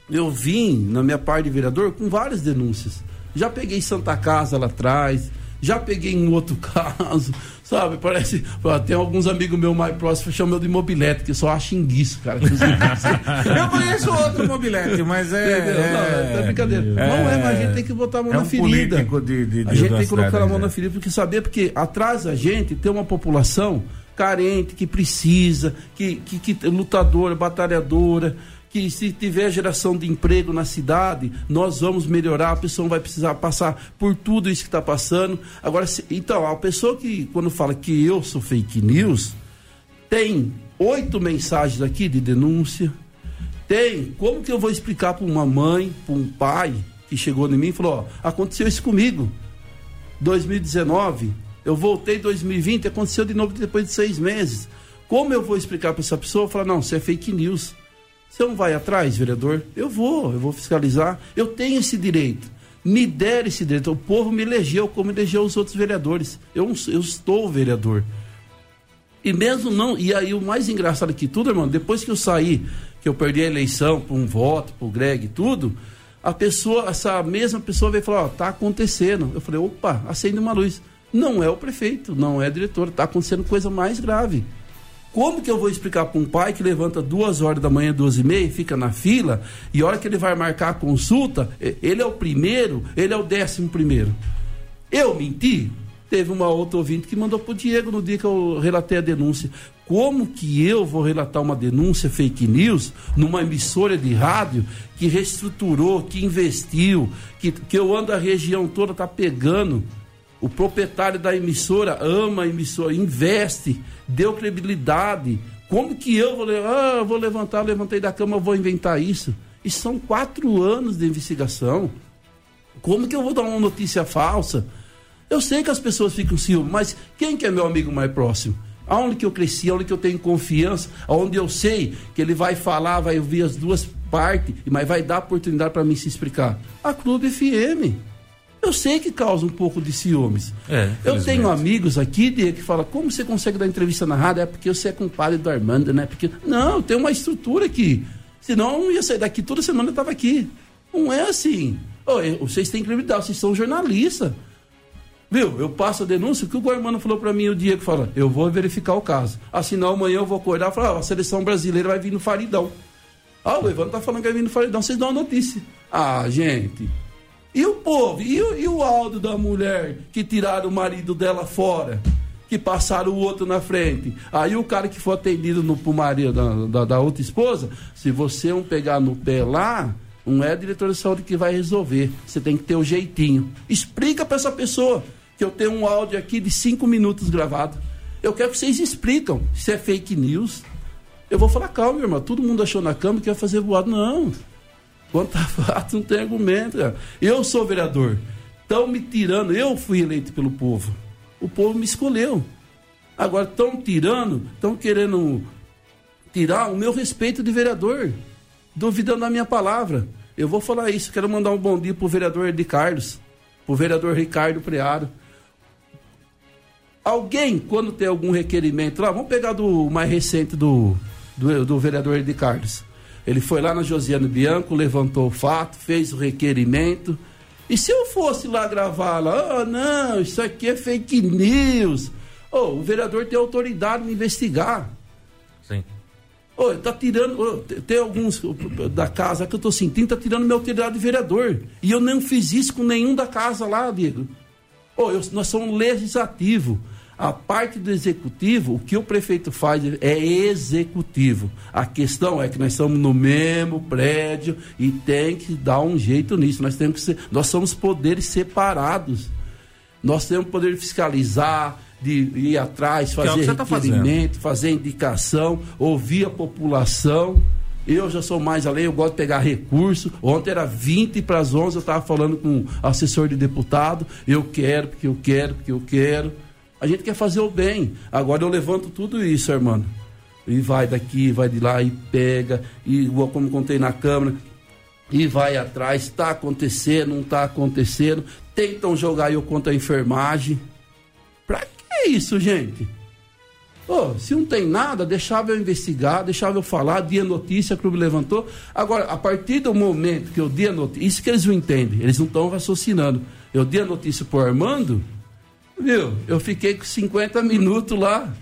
eu vim na minha parte de vereador com várias denúncias. Já peguei Santa Casa lá atrás, já peguei um outro *laughs* caso, sabe? Parece. Tem alguns amigos meus mais próximos que chamam de mobilete, que só acha enguiço, cara. *laughs* eu conheço outro mobilete, mas é. é não, é, é brincadeira. É, não é, mas a gente tem que botar a mão é na um ferida. De, de, de a gente tem que colocar a mão na ferida, porque saber, porque atrás da gente tem uma população carente, que precisa, que, que, que lutadora, batalhadora que se tiver geração de emprego na cidade, nós vamos melhorar, a pessoa vai precisar passar por tudo isso que está passando. Agora, se, então, a pessoa que, quando fala que eu sou fake news, tem oito mensagens aqui de denúncia, tem, como que eu vou explicar para uma mãe, para um pai que chegou em mim e falou, ó, aconteceu isso comigo, 2019, eu voltei em 2020, aconteceu de novo depois de seis meses. Como eu vou explicar para essa pessoa? Falar, não, isso é fake news. Você não vai atrás, vereador? Eu vou, eu vou fiscalizar. Eu tenho esse direito. Me der esse direito. O povo me elegeu como elegeu os outros vereadores. Eu, eu estou vereador. E mesmo não. E aí o mais engraçado que tudo, irmão, depois que eu saí, que eu perdi a eleição por um voto, por Greg e tudo, a pessoa, essa mesma pessoa veio falar, ó, tá acontecendo. Eu falei, opa, acende uma luz. Não é o prefeito, não é diretor, tá acontecendo coisa mais grave. Como que eu vou explicar para um pai que levanta duas horas da manhã, duas e meia, fica na fila, e a hora que ele vai marcar a consulta, ele é o primeiro, ele é o décimo primeiro. Eu menti? Teve uma outra ouvinte que mandou pro Diego no dia que eu relatei a denúncia. Como que eu vou relatar uma denúncia fake news numa emissora de rádio que reestruturou, que investiu, que, que eu ando a região toda, tá pegando. O proprietário da emissora ama a emissora, investe, deu credibilidade. Como que eu vou, ah, vou levantar, levantei da cama, vou inventar isso? E são quatro anos de investigação. Como que eu vou dar uma notícia falsa? Eu sei que as pessoas ficam ciúmes, mas quem que é meu amigo mais próximo? Aonde que eu cresci, aonde que eu tenho confiança, aonde eu sei que ele vai falar, vai ouvir as duas partes, mas vai dar oportunidade para mim se explicar. A Clube FM. Eu sei que causa um pouco de ciúmes. É, eu tenho amigos aqui de, que falam, como você consegue dar entrevista na rádio? É porque você é compadre do Armando, né? Porque. Não, tem uma estrutura aqui. Senão eu não ia sair daqui toda semana eu estava aqui. Não é assim. Oh, vocês têm credibilidade, vocês são jornalistas. Viu? Eu passo a denúncia, o que o Guarmano falou para mim o dia que fala, eu vou verificar o caso. Afinal, amanhã eu vou acordar e falar, ah, a seleção brasileira vai vir no Faridão. Ah, o Evandro tá falando que vai vir no Faridão, vocês dão a notícia. Ah, gente. E o povo? E, e o Aldo da mulher que tiraram o marido dela fora? Que passaram o outro na frente. Aí o cara que foi atendido no, pro marido da, da, da outra esposa, se você não pegar no pé lá, não é a diretora de saúde que vai resolver. Você tem que ter o um jeitinho. Explica para essa pessoa que eu tenho um áudio aqui de cinco minutos gravado. Eu quero que vocês explicam se é fake news. Eu vou falar, calma, irmão. Todo mundo achou na cama que ia fazer voado. Não. Quanto a fato, não tem argumento. Cara. Eu sou vereador. Estão me tirando. Eu fui eleito pelo povo. O povo me escolheu. Agora estão tirando, estão querendo tirar o meu respeito de vereador duvidando da minha palavra. Eu vou falar isso. Quero mandar um bom dia pro vereador de Carlos, pro vereador Ricardo Preado. Alguém, quando tem algum requerimento lá, vamos pegar do mais recente do, do, do vereador de Carlos. Ele foi lá na Josiane Bianco, levantou o fato, fez o requerimento. E se eu fosse lá gravar lá, oh, não, isso aqui é fake news. Oh, o vereador tem autoridade de investigar. Sim. Oh, tá tirando. Oh, tem alguns da casa que eu tô sentindo, tá tirando minha autoridade de vereador. E eu não fiz isso com nenhum da casa lá, Diego. Oh, eu, nós somos legislativo. A parte do executivo, o que o prefeito faz é executivo. A questão é que nós estamos no mesmo prédio e tem que dar um jeito nisso. Nós temos que ser, nós somos poderes separados. Nós temos poder de fiscalizar, de ir atrás, é fazer é tá requerimento, fazer indicação, ouvir a população. Eu já sou mais além, eu gosto de pegar recurso. Ontem era 20 para as 11, eu estava falando com o assessor de deputado. Eu quero, porque eu quero, porque eu quero. A gente quer fazer o bem. Agora eu levanto tudo isso, irmão. E vai daqui, vai de lá e pega, e como contei na Câmara, e vai atrás. Está acontecendo, não está acontecendo. Tentam jogar eu contra a enfermagem. Para é isso, gente? Oh, se não tem nada, deixava eu investigar, deixava eu falar, dia notícia, o clube levantou. Agora, a partir do momento que eu dei a notícia, isso que eles não entendem, eles não estão raciocinando. Eu dei a notícia pro Armando, viu? Eu fiquei com 50 minutos lá,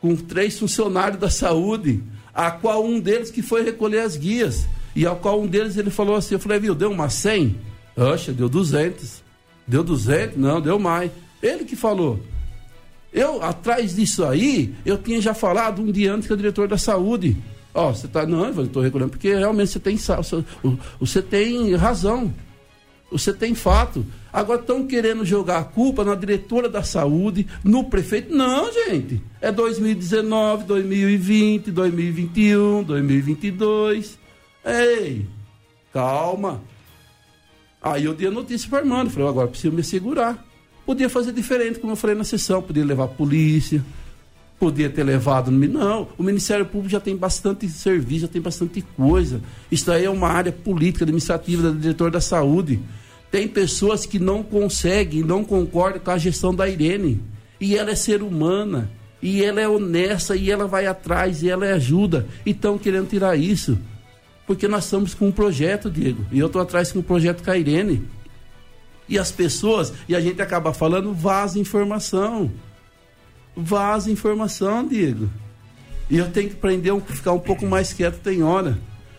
com três funcionários da saúde, a qual um deles que foi recolher as guias, e ao qual um deles ele falou assim, eu falei, viu, deu uma 100? Oxa, deu 200. Deu 200? Não, deu mais. Ele que falou. Eu, atrás disso aí, eu tinha já falado um dia antes com o diretor da saúde. Ó, oh, você tá. Não, eu estou recordando, porque realmente você tem, você tem razão. Você tem fato. Agora estão querendo jogar a culpa na diretora da saúde, no prefeito. Não, gente. É 2019, 2020, 2021, 2022. Ei, calma. Aí eu dei a notícia para Armando. Falei, agora preciso me segurar. Podia fazer diferente, como eu falei na sessão, podia levar a polícia, podia ter levado. Não, o Ministério Público já tem bastante serviço, já tem bastante coisa. Isso aí é uma área política, administrativa da diretor da saúde. Tem pessoas que não conseguem, não concordam com a gestão da Irene. E ela é ser humana, e ela é honesta, e ela vai atrás, e ela ajuda. E estão querendo tirar isso. Porque nós estamos com um projeto, Diego. E eu estou atrás com um projeto com a Irene e as pessoas, e a gente acaba falando, vaza informação. Vaza informação, Diego. E eu tenho que aprender a ficar um pouco mais quieto, tem hora.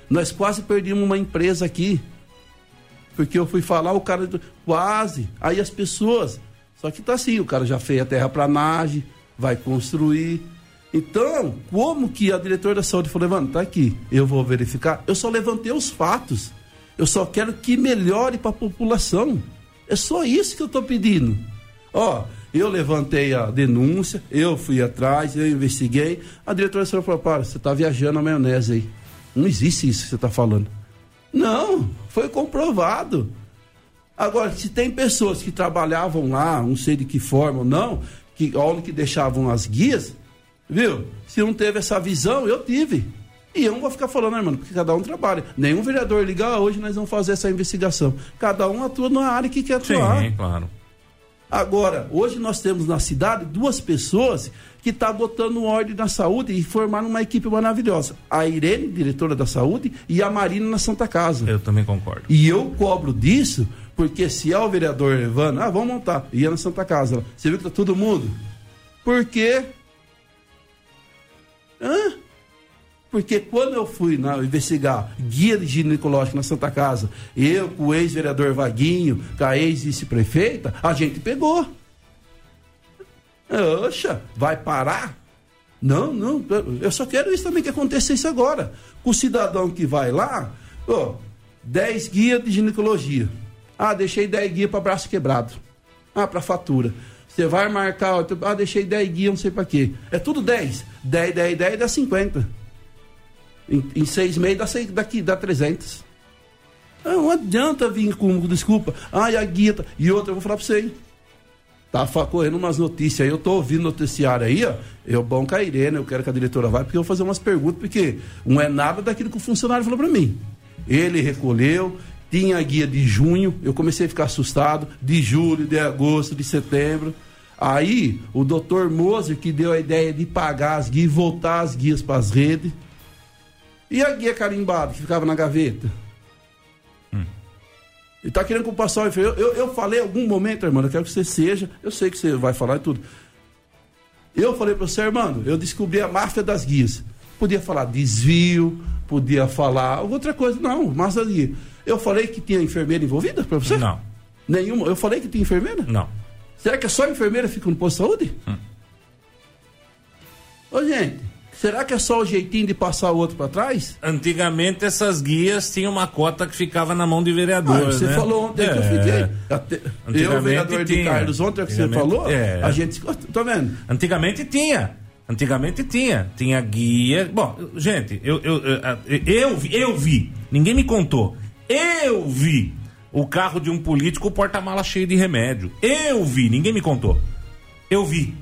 Nós quase perdemos uma empresa aqui. Porque eu fui falar, o cara. Quase. Aí as pessoas. Só que tá assim, o cara já fez a terraplanagem, vai construir. Então, como que a diretora da saúde falou, mano, tá aqui, eu vou verificar. Eu só levantei os fatos. Eu só quero que melhore para a população. É só isso que eu estou pedindo. Ó, eu levantei a denúncia, eu fui atrás, eu investiguei. A diretora falou: para, você está viajando a maionese aí. Não existe isso que você está falando. Não, foi comprovado. Agora, se tem pessoas que trabalhavam lá, não sei de que forma ou não, que olha que deixavam as guias, viu? Se não teve essa visão, eu tive. E eu não vou ficar falando, né, mano? Porque cada um trabalha. Nenhum vereador liga, ah, hoje nós vamos fazer essa investigação. Cada um atua na área que quer atuar. Sim, claro. Agora, hoje nós temos na cidade duas pessoas que estão tá botando ordem na saúde e formaram uma equipe maravilhosa. A Irene, diretora da saúde, e a Marina na Santa Casa. Eu também concordo. E eu cobro disso, porque se é o vereador Evandro, ah, vamos montar, ia na Santa Casa. Você viu que tá todo mundo? Por quê? Hã? Porque quando eu fui na, investigar guia de ginecológico na Santa Casa, eu com o ex-vereador Vaguinho, com a ex-vice-prefeita, a gente pegou. Oxa, vai parar? Não, não, eu só quero isso também que acontecesse agora. Com o cidadão que vai lá, ó, 10 guias de ginecologia. Ah, deixei 10 guias para braço quebrado. Ah, para fatura. Você vai marcar, ah, deixei 10 guias, não sei para quê. É tudo 10. 10, 10, 10 dá 50. Em, em seis meses dá, daqui, dá 300. Não adianta vir com desculpa. Ai, a guia. Tá... E outra, eu vou falar pra você, hein? Tá correndo umas notícias aí, eu tô ouvindo noticiário aí, ó. Eu bom com a Irene, eu quero que a diretora vá, porque eu vou fazer umas perguntas, porque não é nada daquilo que o funcionário falou pra mim. Ele recolheu, tinha a guia de junho, eu comecei a ficar assustado, de julho, de agosto, de setembro. Aí, o doutor Moser que deu a ideia de pagar as guias voltar as guias para as redes. E a guia carimbada que ficava na gaveta? Hum. E tá querendo que o pastor. Eu, eu, eu falei em algum momento, irmão, eu quero que você seja. Eu sei que você vai falar e tudo. Eu falei para você, irmão, eu descobri a máfia das guias. Podia falar desvio, podia falar outra coisa. Não, mas ali. Eu falei que tinha enfermeira envolvida para você? Não. Nenhuma. Eu falei que tinha enfermeira? Não. Será que é só enfermeira fica no posto de saúde? Hum. Ô, gente. Será que é só o jeitinho de passar o outro para trás? Antigamente essas guias tinham uma cota que ficava na mão de vereador. Ah, você né? falou ontem é. que eu fiquei. Até, eu, vereador tinha. de Carlos, ontem que você falou, é. a gente. Tô vendo. Antigamente tinha. Antigamente tinha. Tinha guia. Bom, gente, eu, eu, eu, eu, eu vi. Ninguém me contou. Eu vi o carro de um político porta-mala cheio de remédio. Eu vi, ninguém me contou. Eu vi.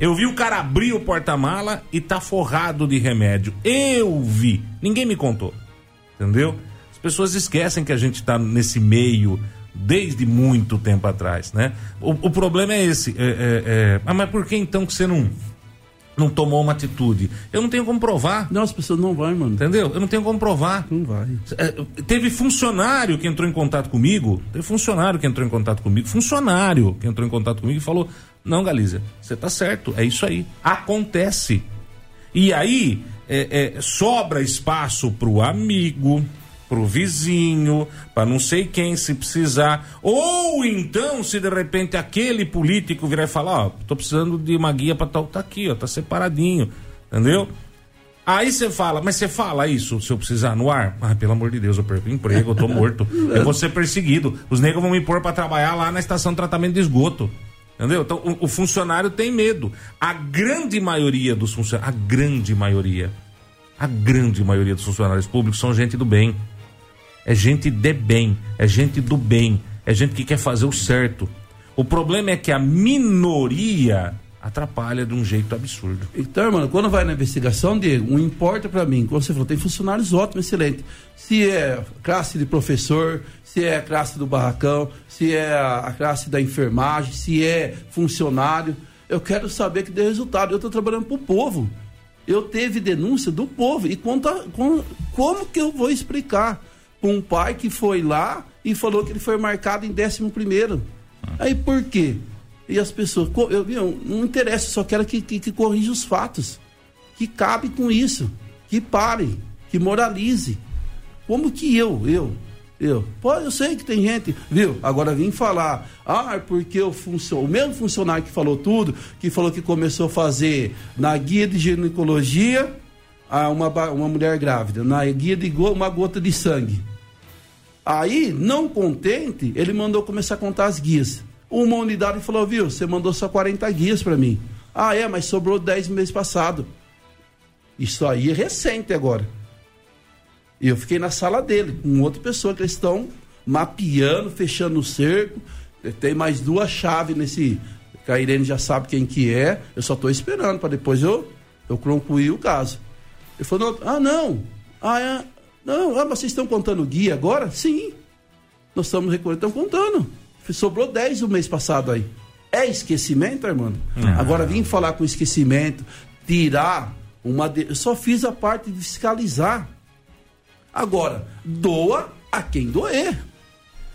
Eu vi o cara abrir o porta-mala e tá forrado de remédio. Eu vi. Ninguém me contou. Entendeu? As pessoas esquecem que a gente tá nesse meio desde muito tempo atrás, né? O, o problema é esse. É, é, é... Ah, mas por que então que você não não tomou uma atitude. Eu não tenho como provar. Não, as pessoas não vão, mano. Entendeu? Eu não tenho como provar. Não vai. É, teve funcionário que entrou em contato comigo. Teve funcionário que entrou em contato comigo. Funcionário que entrou em contato comigo e falou: não, Galícia, você está certo, é isso aí. Acontece. E aí é, é, sobra espaço para o amigo, para o vizinho, para não sei quem se precisar. Ou então, se de repente aquele político virar e falar, ó, tô precisando de uma guia para tal, tá aqui, ó, tá separadinho, entendeu? Aí você fala, mas você fala isso se eu precisar no ar? Ah, pelo amor de Deus, eu perco o emprego, eu tô morto. Eu vou ser perseguido. Os negros vão me pôr para trabalhar lá na estação de tratamento de esgoto. Entendeu? Então o, o, funcionário tem medo. A grande maioria dos funcionários, a grande maioria, a grande maioria dos funcionários públicos são gente do bem. É gente de bem, é gente do bem, é gente que quer fazer o certo. O problema é que a minoria atrapalha de um jeito absurdo. Então, mano, quando vai na investigação, Diego, não importa para mim, como você falou, tem funcionários ótimos, excelentes. Se é classe de professor, se é a classe do barracão, se é a classe da enfermagem, se é funcionário, eu quero saber que dê resultado. Eu estou trabalhando para o povo. Eu teve denúncia do povo. E conta, com, como que eu vou explicar para um pai que foi lá e falou que ele foi marcado em 11 primeiro? Aí por quê? E as pessoas, eu, eu não interessa, só quero que, que, que corrija os fatos. Que cabe com isso. Que pare, que moralize. Como que eu, eu, Eu, pode, eu sei que tem gente, viu? Agora vim falar, ah, porque o, funcion... o mesmo funcionário que falou tudo, que falou que começou a fazer na guia de ginecologia, a uma, uma mulher grávida, na guia de go... uma gota de sangue. Aí, não contente, ele mandou começar a contar as guias. Uma unidade falou, viu, você mandou só 40 guias para mim. Ah, é, mas sobrou 10 meses passado. Isso aí é recente agora. Eu fiquei na sala dele, com outra pessoa que eles estão mapeando, fechando o cerco. Tem mais duas chaves nesse. A Irene já sabe quem que é. Eu só estou esperando para depois eu, eu concluir o caso. Ele falou, ah, não. Ah, é. Não, ah, mas vocês estão contando guia agora? Sim. Nós estamos recolhendo, estamos contando. Sobrou 10 o mês passado aí. É esquecimento, Armando? Ah. Agora vim falar com esquecimento, tirar uma. De... Eu só fiz a parte de fiscalizar. Agora, doa a quem doer.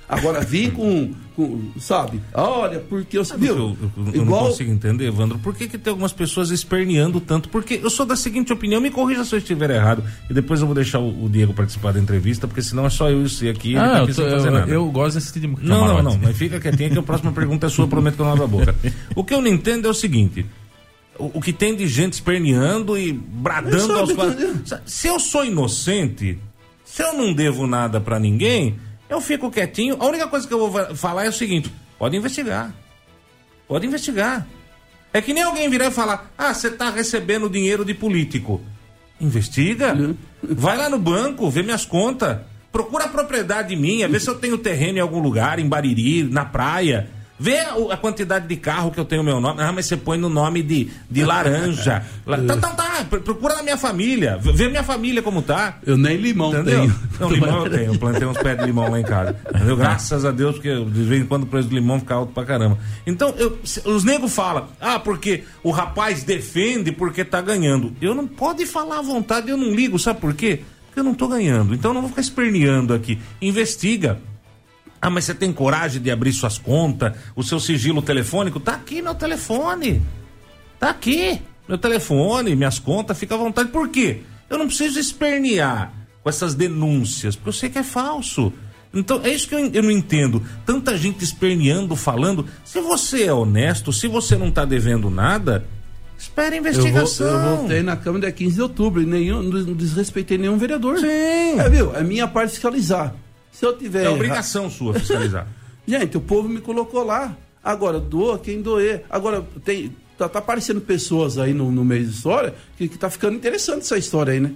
Agora vim com, com, sabe? Olha, porque eu, viu? Eu, eu, eu igual... não consigo entender, Evandro, por que, que tem algumas pessoas esperneando tanto? Porque eu sou da seguinte opinião, me corrija se eu estiver errado, e depois eu vou deixar o, o Diego participar da entrevista, porque senão é só eu e aqui. Ah, eu, tô, eu, eu, gosto desse tipo de Não, não, não, mas fica quietinho que a próxima *laughs* pergunta é sua, prometo que eu não abro a boca. O que eu não entendo é o seguinte. O, o que tem de gente esperneando e bradando aos quatro. Se eu sou inocente, se eu não devo nada para ninguém, eu fico quietinho. A única coisa que eu vou falar é o seguinte: pode investigar. Pode investigar. É que nem alguém virar e falar: ah, você tá recebendo dinheiro de político. Investiga. Uhum. Vai lá no banco, vê minhas contas. Procura a propriedade minha, vê se eu tenho terreno em algum lugar, em Bariri, na praia. Vê a, quantidade de carro que eu tenho meu nome. Ah, mas você põe no nome de, de laranja. *laughs* tá, tá, tá. Procura na minha família. Vê minha família como tá. Eu nem limão Entendeu? tenho. Não, limão eu *laughs* tenho. Eu plantei uns pés de limão lá em casa. Entendeu? Graças a Deus, porque de vez em quando o preço do limão fica alto pra caramba. Então, eu, os negros falam, ah, porque o rapaz defende porque tá ganhando. Eu não pode falar à vontade, eu não ligo, sabe por quê? Porque eu não tô ganhando. Então eu não vou ficar esperneando aqui. Investiga ah, mas você tem coragem de abrir suas contas, o seu sigilo telefônico? Tá aqui meu telefone. Tá aqui. Meu telefone, minhas contas, fica à vontade. Por quê? Eu não preciso espernear com essas denúncias, porque eu sei que é falso. Então, é isso que eu, eu não entendo. Tanta gente esperneando, falando. Se você é honesto, se você não está devendo nada, espere a investigação. Eu, vou, eu voltei na Câmara dia 15 de outubro e nenhum, não desrespeitei nenhum vereador. Sim. É, viu? É minha parte fiscalizar. Se eu tiver. É obrigação sua fiscalizar. *laughs* Gente, o povo me colocou lá. Agora, doa quem doer. Agora, tem. Tá, tá aparecendo pessoas aí no, no meio da história que, que tá ficando interessante essa história aí, né?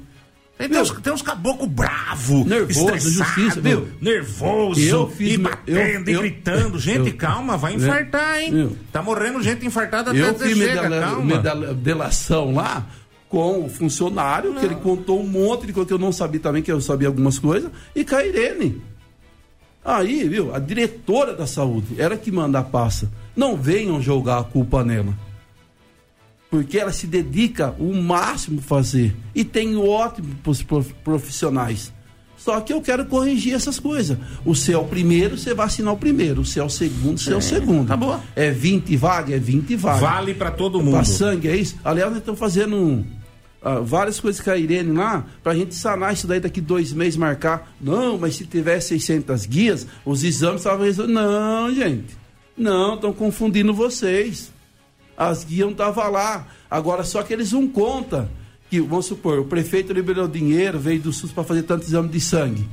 Tem, tem, uns, tem uns caboclos bravos, nervoso, justiça, viu? Nervoso, eu fiz, e batendo eu, eu, e gritando. Gente, eu, calma, vai infartar, hein? Eu, tá morrendo gente infartada até eu chega, calma. delação lá com o funcionário, não. que ele contou um monte de coisa que eu não sabia também, que eu sabia algumas coisas, e com a Irene. Aí, viu, a diretora da saúde, era que manda a passa. Não venham jogar a culpa nela. Porque ela se dedica o máximo a fazer. E tem ótimos profissionais. Só que eu quero corrigir essas coisas. O seu primeiro, você vai assinar o primeiro. O seu segundo, seu é, segundo. Tá bom. É 20 vagas, é 20 vagas. Vale para todo mundo. Pra sangue, é isso? Aliás, nós estamos fazendo um, uh, várias coisas com a Irene lá, para a gente sanar isso daí daqui dois meses, marcar. Não, mas se tiver 600 guias, os exames estavam resolvidos. Não, gente. Não, estão confundindo vocês. As guias não estavam lá. Agora, só que eles não contam que, vamos supor, o prefeito liberou dinheiro, veio do SUS para fazer tanto exame de sangue.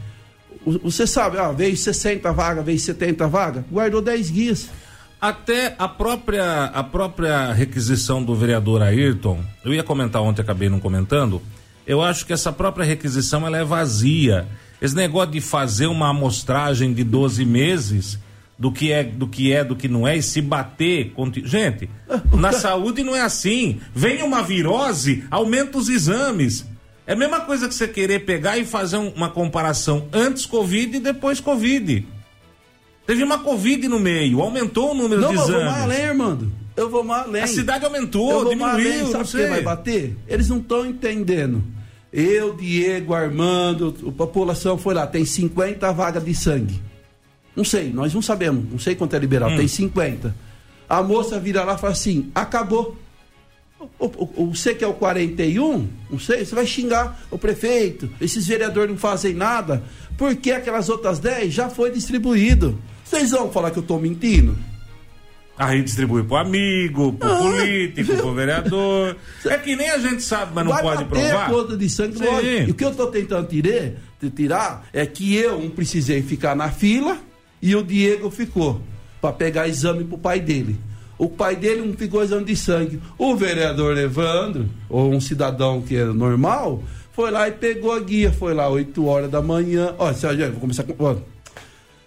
Você sabe, ah, veio 60 vagas, veio 70 vagas, guardou 10 guias. Até a própria, a própria requisição do vereador Ayrton, eu ia comentar ontem, acabei não comentando, eu acho que essa própria requisição ela é vazia. Esse negócio de fazer uma amostragem de 12 meses do que é, do que é, do que não é e se bater. Gente, *laughs* na saúde não é assim. Vem uma virose, aumenta os exames. É a mesma coisa que você querer pegar e fazer uma comparação antes Covid e depois Covid. Teve uma Covid no meio, aumentou o número não, de exames. Não, eu vou mais além, Armando. Eu vou mais além. A cidade aumentou, diminuiu, além, sabe o que vai bater? Eles não estão entendendo. Eu, Diego, Armando, a população foi lá, tem 50 vagas de sangue. Não sei, nós não sabemos, não sei quanto é liberado, hum. tem 50. A moça vira lá e fala assim: acabou. você que é o 41, não sei, você vai xingar o prefeito, esses vereadores não fazem nada, porque aquelas outras 10 já foi distribuído. Vocês vão falar que eu estou mentindo? Aí distribui pro amigo, pro ah, político, viu? pro vereador. *laughs* É que nem a gente sabe, mas não vai pode provar. a conta de sangue, E o que eu estou tentando tirar, tirar é que eu não precisei ficar na fila e o Diego ficou para pegar exame pro pai dele. O pai dele não ficou exame de sangue. O vereador Evandro, ou um cidadão que é normal, foi lá e pegou a guia. Foi lá 8 horas da manhã. Ó, Sérgio, vou começar com.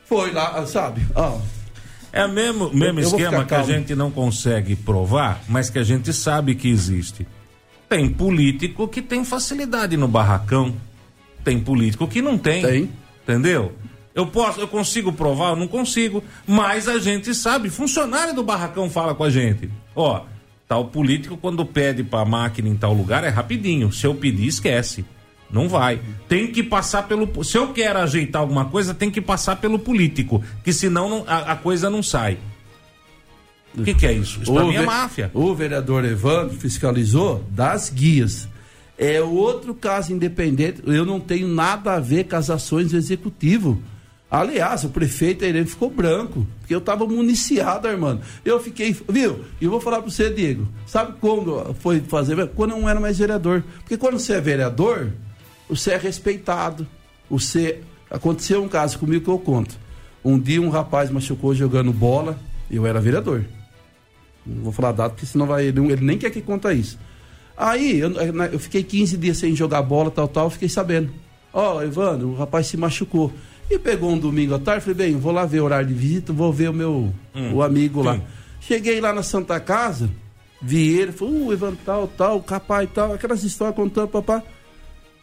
Foi lá, sabe? Ó. É o mesmo, mesmo eu, esquema que a gente não consegue provar, mas que a gente sabe que existe. Tem político que tem facilidade no barracão. Tem político que não tem. Tem. Entendeu? Eu posso, eu consigo provar? Eu não consigo. Mas a gente sabe, funcionário do barracão fala com a gente. Ó, tal político quando pede para máquina em tal lugar é rapidinho. Se eu pedir, esquece. Não vai. Tem que passar pelo. Se eu quero ajeitar alguma coisa, tem que passar pelo político, que senão não, a, a, coisa não sai. O que, que, é isso? Isso pra mim é máfia. O vereador Evandro fiscalizou das guias. É outro caso independente. Eu não tenho nada a ver com as ações do executivo. Aliás, o prefeito ele ficou branco, porque eu estava municiado, irmão. Eu fiquei, viu? E eu vou falar para você, Diego. Sabe quando foi fazer? Quando eu não era mais vereador. Porque quando você é vereador, você é respeitado. Você aconteceu um caso comigo que eu conto. Um dia um rapaz machucou jogando bola, eu era vereador. Não vou falar data, porque senão vai ele, ele nem quer que conta isso. Aí eu, eu fiquei 15 dias sem jogar bola, tal, tal, fiquei sabendo. Ó, oh, Evandro, o rapaz se machucou. E pegou um domingo à tarde, falei, bem, vou lá ver o horário de visita, vou ver o meu hum, o amigo sim. lá. Cheguei lá na Santa Casa, vi ele, falei, uh, Evandro, tal, tal, capaz, tal, aquelas histórias contando, papá.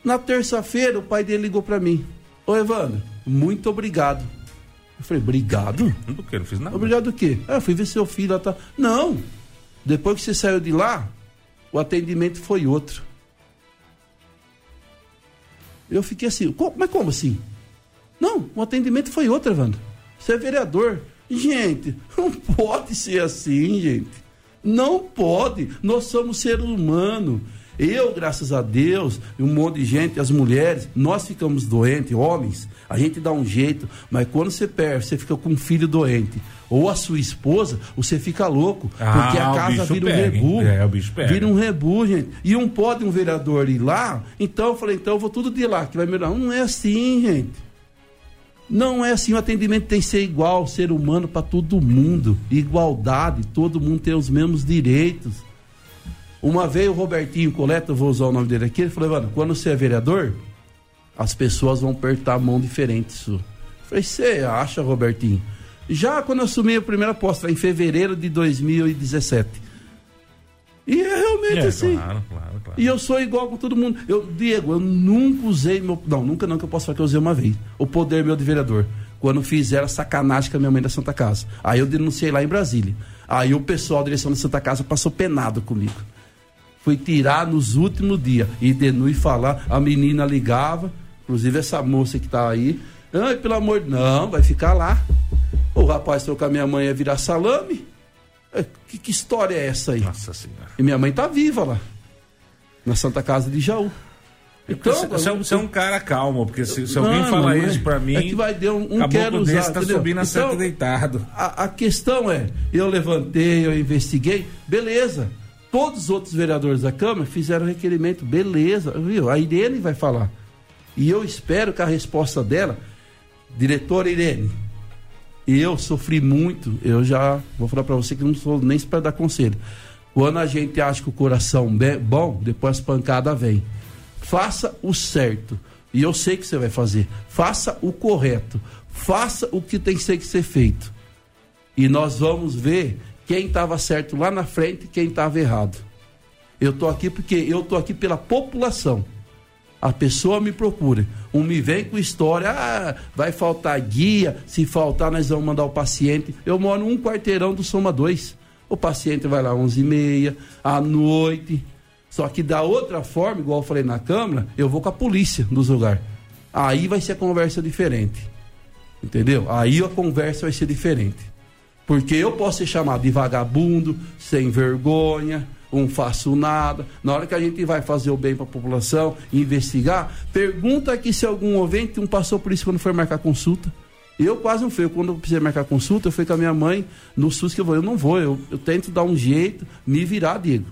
Na terça-feira, o pai dele ligou para mim. Ô, Evandro, muito obrigado. Eu falei, obrigado? Do que? Não fiz nada. Obrigado do quê? Ah, eu fui ver seu filho lá, tá. Não! Depois que você saiu de lá, o atendimento foi outro. Eu fiquei assim, mas como assim? Não, o atendimento foi outro, Evandro. Você é vereador. Gente, *laughs* não pode ser assim, gente. Não pode. Nós somos seres humanos. Eu, graças a Deus, e um monte de gente, as mulheres, nós ficamos doentes, homens, a gente dá um jeito, mas quando você perde, você fica com um filho doente, ou a sua esposa, você fica louco, ah, porque a casa vira pega, um rebu. É, o bicho pega. Vira um rebu, gente. E um pode um vereador ir lá, então eu falei, então eu vou tudo de lá, que vai melhorar. Não é assim, gente. Não é assim, o atendimento tem que ser igual, ser humano para todo mundo. Igualdade, todo mundo tem os mesmos direitos. Uma vez o Robertinho Coleta, vou usar o nome dele aqui, ele falou, mano, quando você é vereador, as pessoas vão apertar a mão diferente sua. Eu falei, você acha, Robertinho? Já quando eu assumi a primeira posta, em fevereiro de 2017. E é realmente é, assim. Claro, claro, claro. E eu sou igual com todo mundo. Eu, Diego, eu nunca usei meu. Não, nunca não, que eu posso falar que eu usei uma vez. O poder meu de vereador. Quando fizeram sacanagem com a minha mãe da Santa Casa. Aí eu denunciei lá em Brasília. Aí o pessoal da direção da Santa Casa passou penado comigo. Fui tirar nos últimos dias. E denui falar, a menina ligava, inclusive essa moça que tá aí. Ai, pelo amor de Não, vai ficar lá. O rapaz a minha mãe ia virar salame. É, que, que história é essa aí? Nossa Senhora. E minha mãe tá viva lá, na Santa Casa de Jaú. Então, você, é você é um cara calmo, porque se, se alguém fala isso para mim. É que vai ter um, um quero usar. Desse tá subindo a então, deitado. A, a, questão é: eu levantei, eu investiguei, beleza. Todos os outros vereadores da Câmara fizeram requerimento, beleza, viu? A Irene vai falar. E eu espero que a resposta dela, diretora Irene, eu sofri muito, eu já vou falar para você que não sou nem para dar conselho. Quando a gente acha que o coração é bom, depois as pancadas vêm. Faça o certo. E eu sei que você vai fazer. Faça o correto. Faça o que tem que ser feito. E nós vamos ver quem estava certo lá na frente quem estava errado. Eu estou aqui porque eu estou aqui pela população. A pessoa me procura. Um me vem com história, ah, vai faltar guia, se faltar nós vamos mandar o paciente. Eu moro um quarteirão do Soma 2. O paciente vai lá 11 e meia, à noite. Só que da outra forma, igual eu falei na Câmara, eu vou com a polícia dos lugares. Aí vai ser a conversa diferente. Entendeu? Aí a conversa vai ser diferente. Porque eu posso ser chamado de vagabundo, sem vergonha, não faço nada. Na hora que a gente vai fazer o bem para a população, investigar, pergunta aqui se algum ouvinte um passou por isso quando foi marcar consulta. Eu quase não fui. Quando eu precisei marcar consulta, eu fui com a minha mãe no SUS que eu vou. Eu não vou, eu, eu tento dar um jeito, me virar, Diego.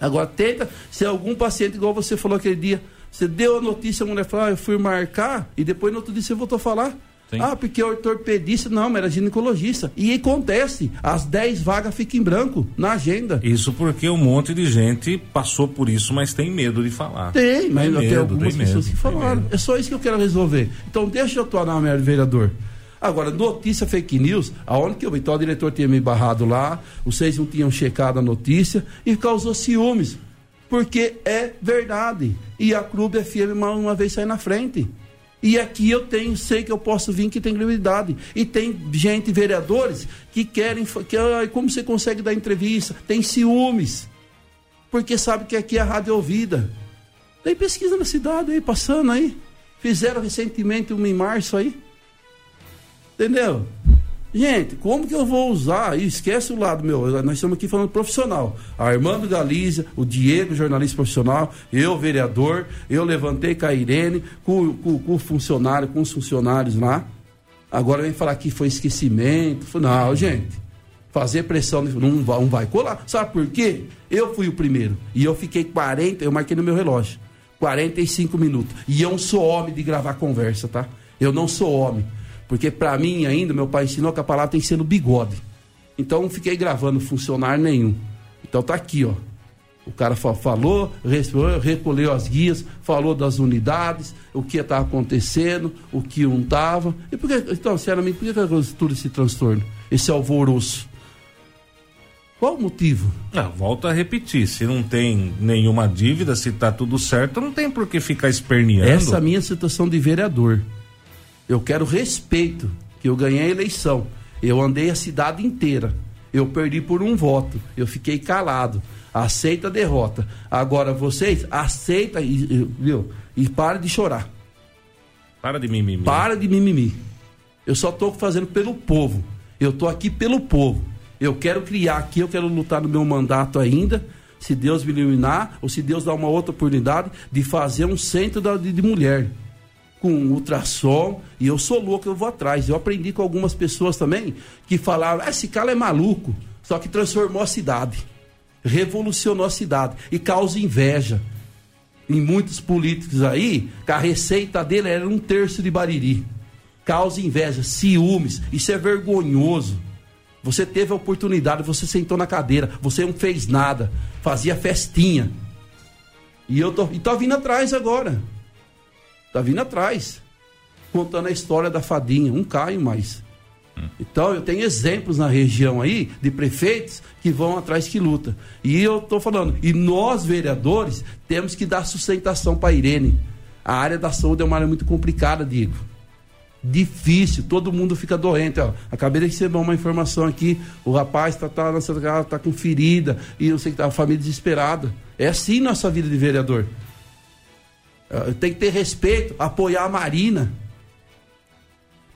Agora, tenta, se algum paciente, igual você falou aquele dia, você deu a notícia, a mulher falou, ah, eu fui marcar, e depois no outro dia você voltou a falar. Sim. Ah, porque o ortopedista, não, mas era ginecologista. E acontece, as 10 vagas ficam em branco na agenda. Isso porque um monte de gente passou por isso, mas tem medo de falar. Tem, mas tem, tem algumas tem pessoas medo, que falaram. É só isso que eu quero resolver. Então deixa eu atuar na minha vereador. Agora, notícia fake news, aonde que eu vi? Então, o diretor tinha me barrado lá, vocês não tinham checado a notícia e causou ciúmes. Porque é verdade. E a Clube FM uma, uma vez sai na frente. E aqui eu tenho, sei que eu posso vir que tem credibilidade. E tem gente, vereadores, que querem. Que, ah, como você consegue dar entrevista? Tem ciúmes. Porque sabe que aqui é a rádio ouvida. Tem pesquisa na cidade aí, passando aí. Fizeram recentemente uma em março aí. Entendeu? Gente, como que eu vou usar? E esquece o lado meu. Nós estamos aqui falando profissional. Armando Galiza, o Diego, jornalista profissional, eu, vereador, eu levantei com a Irene, com, com, com o funcionário, com os funcionários lá. Agora vem falar que foi esquecimento. Não, gente. Fazer pressão não vai, não vai colar. Sabe por quê? Eu fui o primeiro. E eu fiquei 40, eu marquei no meu relógio. 45 minutos. E eu não sou homem de gravar conversa, tá? Eu não sou homem. Porque para mim ainda, meu pai ensinou que a palavra tem que ser no bigode. Então não fiquei gravando funcionário nenhum. Então tá aqui, ó. O cara falou, recolheu as guias, falou das unidades, o que estava acontecendo, o que não estava. E por que, então, sinceramente, por que tudo esse transtorno, esse alvoroço? Qual o motivo? Ah, volto a repetir, se não tem nenhuma dívida, se está tudo certo, não tem por que ficar esperneando. Essa é a minha situação de vereador. Eu quero respeito, que eu ganhei a eleição. Eu andei a cidade inteira. Eu perdi por um voto. Eu fiquei calado. Aceita a derrota. Agora vocês aceita e, viu? E para de chorar. Para de mimimi. Para de mimimi. Eu só estou fazendo pelo povo. Eu estou aqui pelo povo. Eu quero criar aqui, eu quero lutar no meu mandato ainda, se Deus me iluminar, ou se Deus dá uma outra oportunidade de fazer um centro de mulher com ultrassom, e eu sou louco, eu vou atrás. Eu aprendi com algumas pessoas também que falaram: ah, esse cara é maluco, só que transformou a cidade, revolucionou a cidade e causa inveja. Em muitos políticos aí, que a receita dele era um terço de bariri. Causa inveja, ciúmes, isso é vergonhoso. Você teve a oportunidade, você sentou na cadeira, você não fez nada, fazia festinha. E eu tô, e tô vindo atrás agora. Tá vindo atrás, contando a história da fadinha, um caio mais. Então eu tenho exemplos na região aí de prefeitos que vão atrás que luta. E eu estou falando, e nós vereadores temos que dar sustentação para a Irene. A área da saúde é uma área muito complicada, digo. Difícil, todo mundo fica doente. Ó. Acabei de receber uma informação aqui: o rapaz está tá, tá, tá com ferida e eu sei que tá a família desesperada. É assim nossa vida de vereador. Ah, tem que ter respeito, apoiar a Marina.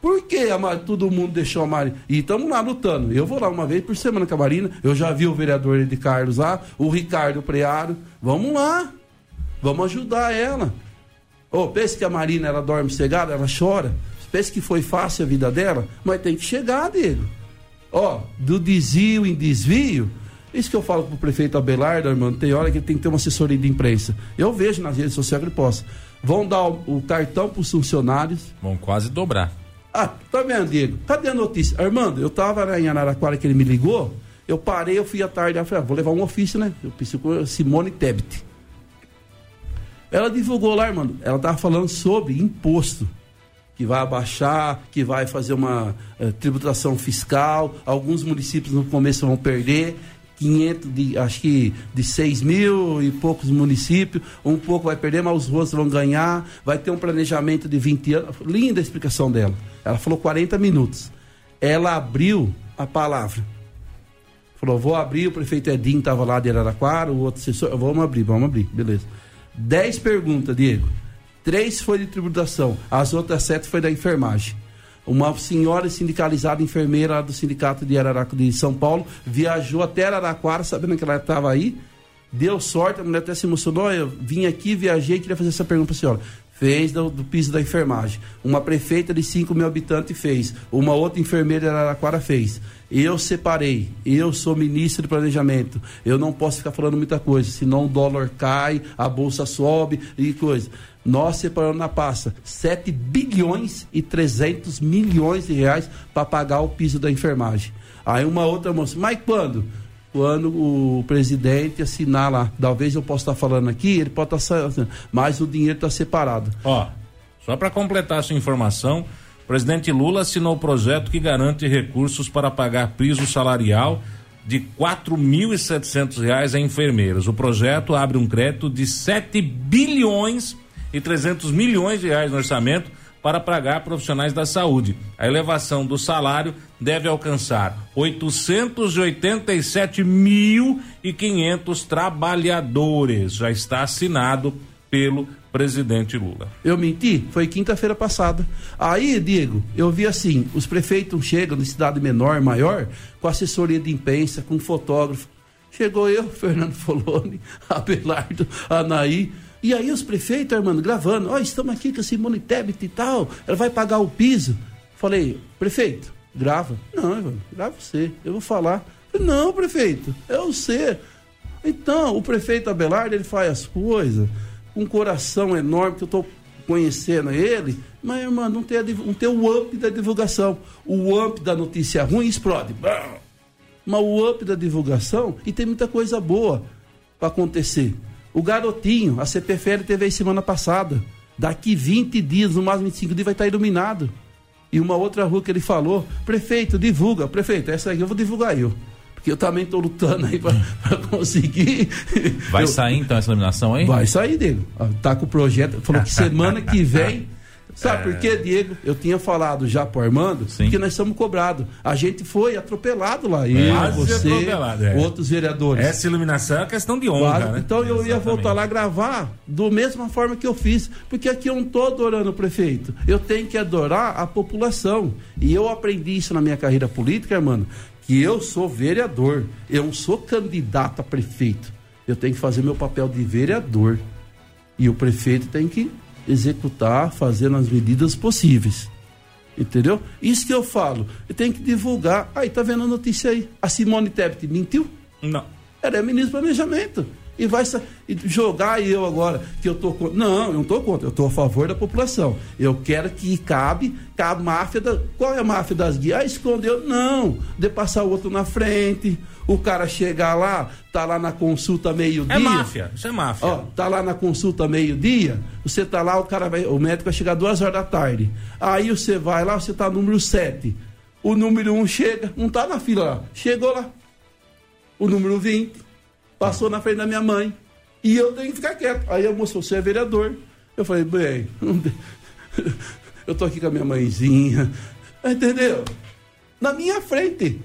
Por que a, todo mundo deixou a Marina? E estamos lá lutando. Eu vou lá uma vez por semana com a Marina. Eu já vi o vereador de Carlos lá, o Ricardo Prearo. Vamos lá. Vamos ajudar ela. Oh, pense que a Marina ela dorme cegada, ela chora. Pense que foi fácil a vida dela, mas tem que chegar dele. Ó, oh, do desvio em desvio, isso que eu falo pro prefeito Abelardo, irmão, tem hora que ele tem que ter uma assessoria de imprensa. Eu vejo nas redes sociais que ele possa. Vão dar o, o cartão pros funcionários. Vão quase dobrar. Ah, tá vendo, Diego? Cadê a notícia? Armando, eu tava em Araraquara que ele me ligou, eu parei, eu fui à tarde, eu falei, ah, vou levar um ofício, né? Eu pensei com Simone Tebet. Ela divulgou lá, Armando, ela tava falando sobre imposto que vai abaixar, que vai fazer uma eh, tributação fiscal. Alguns municípios no começo vão perder. 500 de, acho que de 6 mil e poucos municípios, um pouco vai perder, mas os outros vão ganhar, vai ter um planejamento de 20 anos. Linda a explicação dela. Ela falou 40 minutos. Ela abriu a palavra. Falou, vou abrir, o prefeito Edinho estava lá de Araraquara, o outro assessor, vamos abrir, vamos abrir, beleza. 10 perguntas, Diego. Três foi de tributação, as outras sete foi da enfermagem. Uma senhora sindicalizada, enfermeira do sindicato de Araraquara de São Paulo, viajou até Araraquara, sabendo que ela estava aí, Deu sorte, a mulher até se emocionou. Eu vim aqui, viajei, queria fazer essa pergunta para a senhora. Fez do, do, piso da enfermagem. Uma prefeita de 5 mil habitantes fez. Uma outra enfermeira de Araraquara fez. Eu separei. Eu sou ministro de planejamento. Eu não posso ficar falando muita coisa, senão o dólar cai, a bolsa sobe e coisa. Nós separamos na pasta 7 bilhões e 300 milhões de reais para pagar o piso da enfermagem. Aí uma outra moça, mas quando? quando o presidente assinar lá. Talvez eu possa estar falando aqui, ele pode estar mas o dinheiro está separado. Ó, só para completar essa informação, o presidente Lula assinou o projeto que garante recursos para pagar piso salarial de R$ 4.700 a enfermeiras. O projeto abre um crédito de 7 bilhões e 300 milhões de reais no orçamento para pagar profissionais da saúde. A elevação do salário deve alcançar 887.500 trabalhadores. Já está assinado pelo presidente Lula. Eu menti? Foi quinta-feira passada. Aí, Diego, eu vi assim: os prefeitos chegam de cidade menor, maior, com assessoria de imprensa, com fotógrafo. Chegou eu, *laughs* Fernando Foloni, Abelardo, Anaí e aí os prefeitos, Armando, gravando, ó, oh, estamos aqui com a Simone Tebet e tal, ela vai pagar o piso. Falei, prefeito, grava. Não, Armando, grava você, eu vou falar. Não, prefeito, é você. Então, o prefeito Abelardo, ele faz as coisas um coração enorme, que eu estou conhecendo ele, mas, irmão, não tem, a, não tem o up da divulgação. O up da notícia ruim explode. Mas o up da divulgação, e tem muita coisa boa para acontecer. O garotinho, a CPFL teve aí semana passada. Daqui 20 dias, no máximo 25 dias, vai estar iluminado. E uma outra rua que ele falou, prefeito, divulga. Prefeito, essa aqui eu vou divulgar eu. Porque eu também estou lutando aí para *laughs* conseguir. Vai eu... sair então essa iluminação aí? Vai sair, Diego. Tá com o projeto. Falou que semana que vem *laughs* Sabe é... por quê, Diego? Eu tinha falado já pro Armando Sim. que nós somos cobrados. A gente foi atropelado lá. Eu, é. você, é. outros vereadores. Essa iluminação é questão de honra. Claro. Né? Então eu Exatamente. ia voltar lá gravar da mesma forma que eu fiz. Porque aqui eu não estou adorando o prefeito. Eu tenho que adorar a população. E eu aprendi isso na minha carreira política, Armando, que eu sou vereador. Eu não sou candidato a prefeito. Eu tenho que fazer meu papel de vereador. E o prefeito tem que executar, fazendo as medidas possíveis. Entendeu? Isso que eu falo. Eu tenho que divulgar. Aí, tá vendo a notícia aí? A Simone Tebet mentiu? Não. Ela é ministro do planejamento. E vai jogar eu agora que eu tô contra. Não, eu não tô contra, eu tô a favor da população. Eu quero que cabe, cabe a máfia da. Qual é a máfia das guias? Ah, escondeu. Não. De passar o outro na frente o cara chegar lá, tá lá na consulta meio-dia. É máfia, isso é máfia. Ó, tá lá na consulta meio-dia, você tá lá, o cara vai, o médico vai chegar duas horas da tarde. Aí você vai lá, você tá número 7. O número 1 um chega, não tá na fila lá, chegou lá. O número 20 passou na frente da minha mãe. E eu tenho que ficar quieto. Aí a moça, você é vereador. Eu falei, bem, *laughs* eu tô aqui com a minha mãezinha. Entendeu? Na minha frente.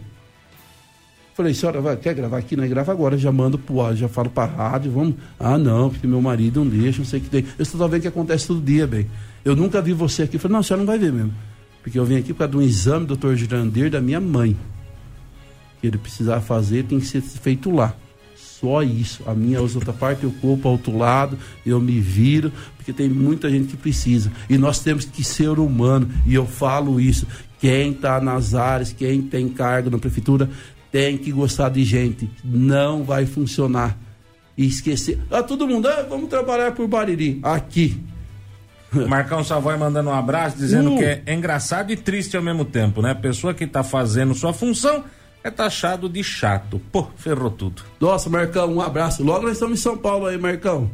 Falei, senhora, vai, quer gravar aqui? Não, é grava agora, já mando pro já falo pra rádio, vamos. Ah, não, porque meu marido não deixa, não sei o que tem. Eu estou vendo que acontece todo dia, bem. Eu nunca vi você aqui. Falei, não, a senhora não vai ver mesmo. Porque eu vim aqui por causa de um exame do doutor Girandir da minha mãe. Que ele precisava fazer, tem que ser feito lá. Só isso. A minha outra parte eu corpo ao outro lado, eu me viro, porque tem muita gente que precisa. E nós temos que ser humano, e eu falo isso. Quem está nas áreas, quem tem cargo na prefeitura, tem que gostar de gente. Não vai funcionar. E esquecer. Ah, todo mundo, ah, vamos trabalhar por Bariri. Aqui. *laughs* Marcão Savoy mandando um abraço, dizendo uh. que é engraçado e triste ao mesmo tempo, né? A pessoa que está fazendo sua função é taxado de chato. Pô, ferrou tudo. Nossa, Marcão, um abraço. Logo nós estamos em São Paulo aí, Marcão.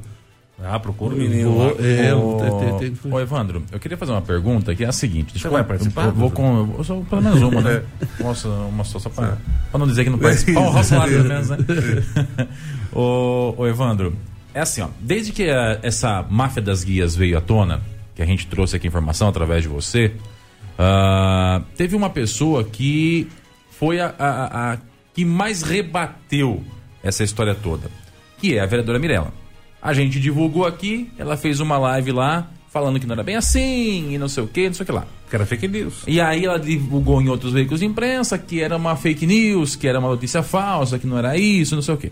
Ah, procura o menino. Vou, é, ô, ô, Evandro, eu queria fazer uma pergunta que é a seguinte. Você vai participar? Eu, vou com. Eu sou pelo menos uma, né? Nossa, uma só, só para não dizer que não participa. Ó, o pelo menos, né? ô, ô, Evandro, é assim, ó. Desde que a, essa máfia das guias veio à tona, que a gente trouxe aqui informação através de você, uh, teve uma pessoa que foi a, a, a que mais rebateu essa história toda, que é a vereadora Mirella. A gente divulgou aqui, ela fez uma live lá, falando que não era bem assim, e não sei o que, não sei o que lá. Que era fake news. E aí ela divulgou em outros veículos de imprensa que era uma fake news, que era uma notícia falsa, que não era isso, não sei o que.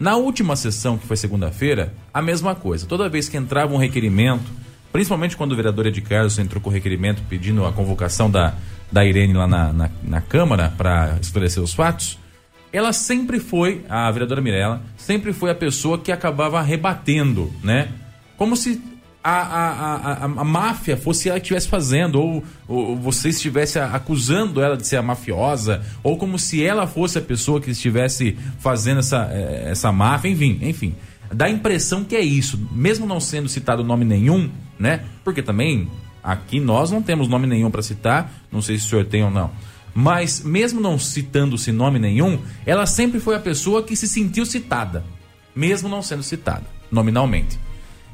Na última sessão, que foi segunda-feira, a mesma coisa. Toda vez que entrava um requerimento, principalmente quando o vereador Ed Carlos entrou com o requerimento pedindo a convocação da, da Irene lá na, na, na Câmara para esclarecer os fatos, ela sempre foi, a vereadora Mirella, sempre foi a pessoa que acabava rebatendo, né? Como se a, a, a, a, a máfia fosse ela que estivesse fazendo, ou, ou você estivesse acusando ela de ser a mafiosa, ou como se ela fosse a pessoa que estivesse fazendo essa, eh, essa máfia, enfim, enfim. Dá a impressão que é isso, mesmo não sendo citado nome nenhum, né? Porque também aqui nós não temos nome nenhum para citar, não sei se o senhor tem ou não. Mas mesmo não citando-se nome nenhum, ela sempre foi a pessoa que se sentiu citada, mesmo não sendo citada nominalmente.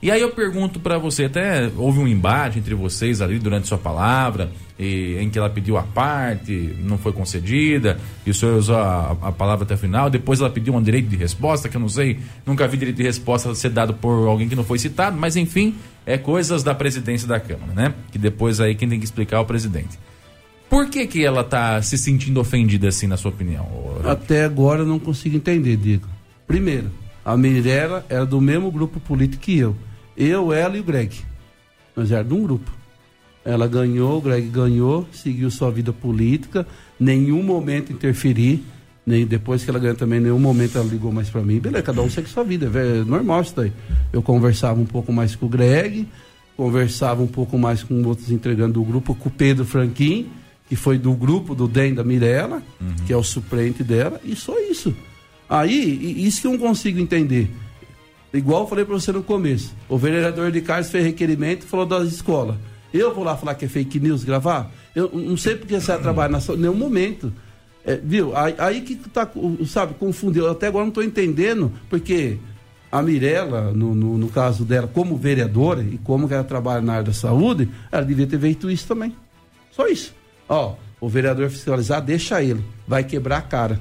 E aí eu pergunto para você, até houve um embate entre vocês ali durante sua palavra, e, em que ela pediu a parte, não foi concedida, e o senhor usou a, a, palavra até o final, depois ela pediu um direito de resposta, que eu não sei, nunca vi direito de resposta ser dado por alguém que não foi citado, mas enfim, é coisas da presidência da Câmara, né? Que depois aí quem tem que explicar é o presidente. Por que que ela tá se sentindo ofendida assim, na sua opinião? Até agora eu não consigo entender, Diego. Primeiro, a Mirella era do mesmo grupo político que eu. Eu, ela e o Greg. Nós éramos de um grupo. Ela ganhou, o Greg ganhou, seguiu sua vida política, nenhum momento interferir, nem depois que ela ganhou também, nenhum momento ela ligou mais para mim. Beleza, cada um segue sua vida, é normal isso daí. Eu conversava um pouco mais com o Greg, conversava um pouco mais com outros entregando do grupo, com o Pedro Franquim, que foi do grupo do DEM da Mirella, uhum. que é o suplente dela, e só isso. Aí, isso que eu não consigo entender. Igual eu falei para você no começo. O vereador de Carlos fez requerimento e falou das escolas. Eu vou lá falar que é fake news gravar? Eu não sei porque você vai trabalhar em nenhum momento. É, viu? Aí, aí, que tá, sabe, confundiu. Eu até agora não estou entendendo, porque a Mirella, no, no, no, caso dela, como vereadora e como ela trabalha na área da saúde, ela devia ter feito isso também. Só isso. Ó, o vereador fiscalizar, deixa ele. Vai quebrar a cara.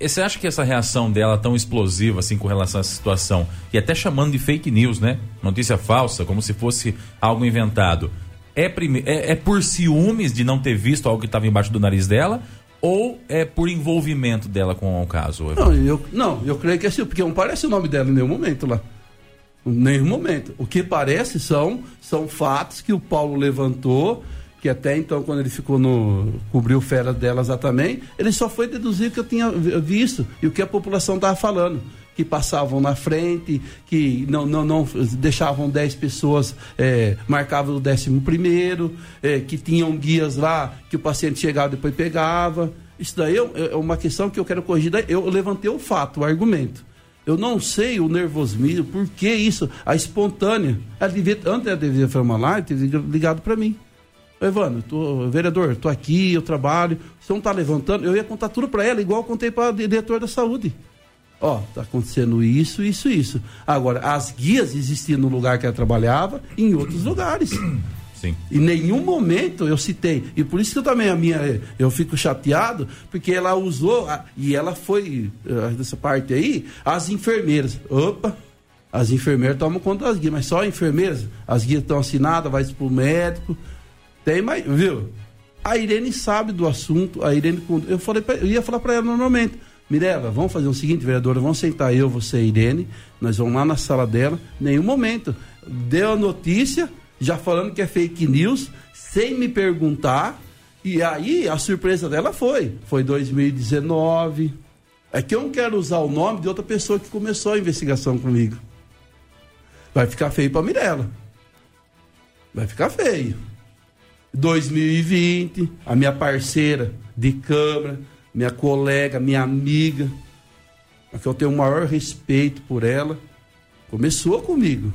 Você acha que essa reação dela tão explosiva assim com relação a essa situação, e até chamando de fake news, né? Notícia falsa, como se fosse algo inventado, é, prime... é, é por ciúmes de não ter visto algo que estava embaixo do nariz dela? Ou é por envolvimento dela com o caso? Não, eu, não, eu creio que é assim, porque não parece o nome dela em nenhum momento lá. Em nenhum momento. O que parece são, são fatos que o Paulo levantou que até então, quando ele ficou no. cobriu férias delas lá também, ele só foi deduzir que eu tinha visto e o que a população estava falando. Que passavam na frente, que não, não, não deixavam 10 pessoas, é, marcavam o décimo primeiro, é, que tinham guias lá, que o paciente chegava e depois pegava. Isso daí é, é uma questão que eu quero corrigir. Eu levantei o fato, o argumento. Eu não sei o nervosismo, por que isso, a espontânea. Ela devia, antes ela devia uma live, teria ligado para mim. Evandro, tô, vereador, tô aqui, eu trabalho, você não tá levantando, eu ia contar tudo para ela, igual eu contei para o diretor da saúde. Ó, tá acontecendo isso, isso, isso. Agora, as guias existiam no lugar que ela trabalhava, em outros lugares. *coughs* Sim. Em nenhum momento eu citei. E por isso que eu também a minha eu fico chateado, porque ela usou e ela foi dessa parte aí, as enfermeiras. Opa, as enfermeiras tomam conta das guias, mas só enfermeiras, as guias estão assinadas, vai para o médico, tem, mas, viu? A Irene sabe do assunto, a Irene. Eu, falei pra, eu ia falar para ela normalmente. Mirela, vamos fazer o seguinte, vereadora, vamos sentar eu, você e Irene, nós vamos lá na sala dela, nenhum momento. Deu a notícia, já falando que é fake news, sem me perguntar, e aí a surpresa dela foi, foi 2019. É que eu não quero usar o nome de outra pessoa que começou a investigação comigo. Vai ficar feio para Mirela. Vai ficar feio. 2020, a minha parceira de câmara, minha colega, minha amiga, a que eu tenho o maior respeito por ela, começou comigo.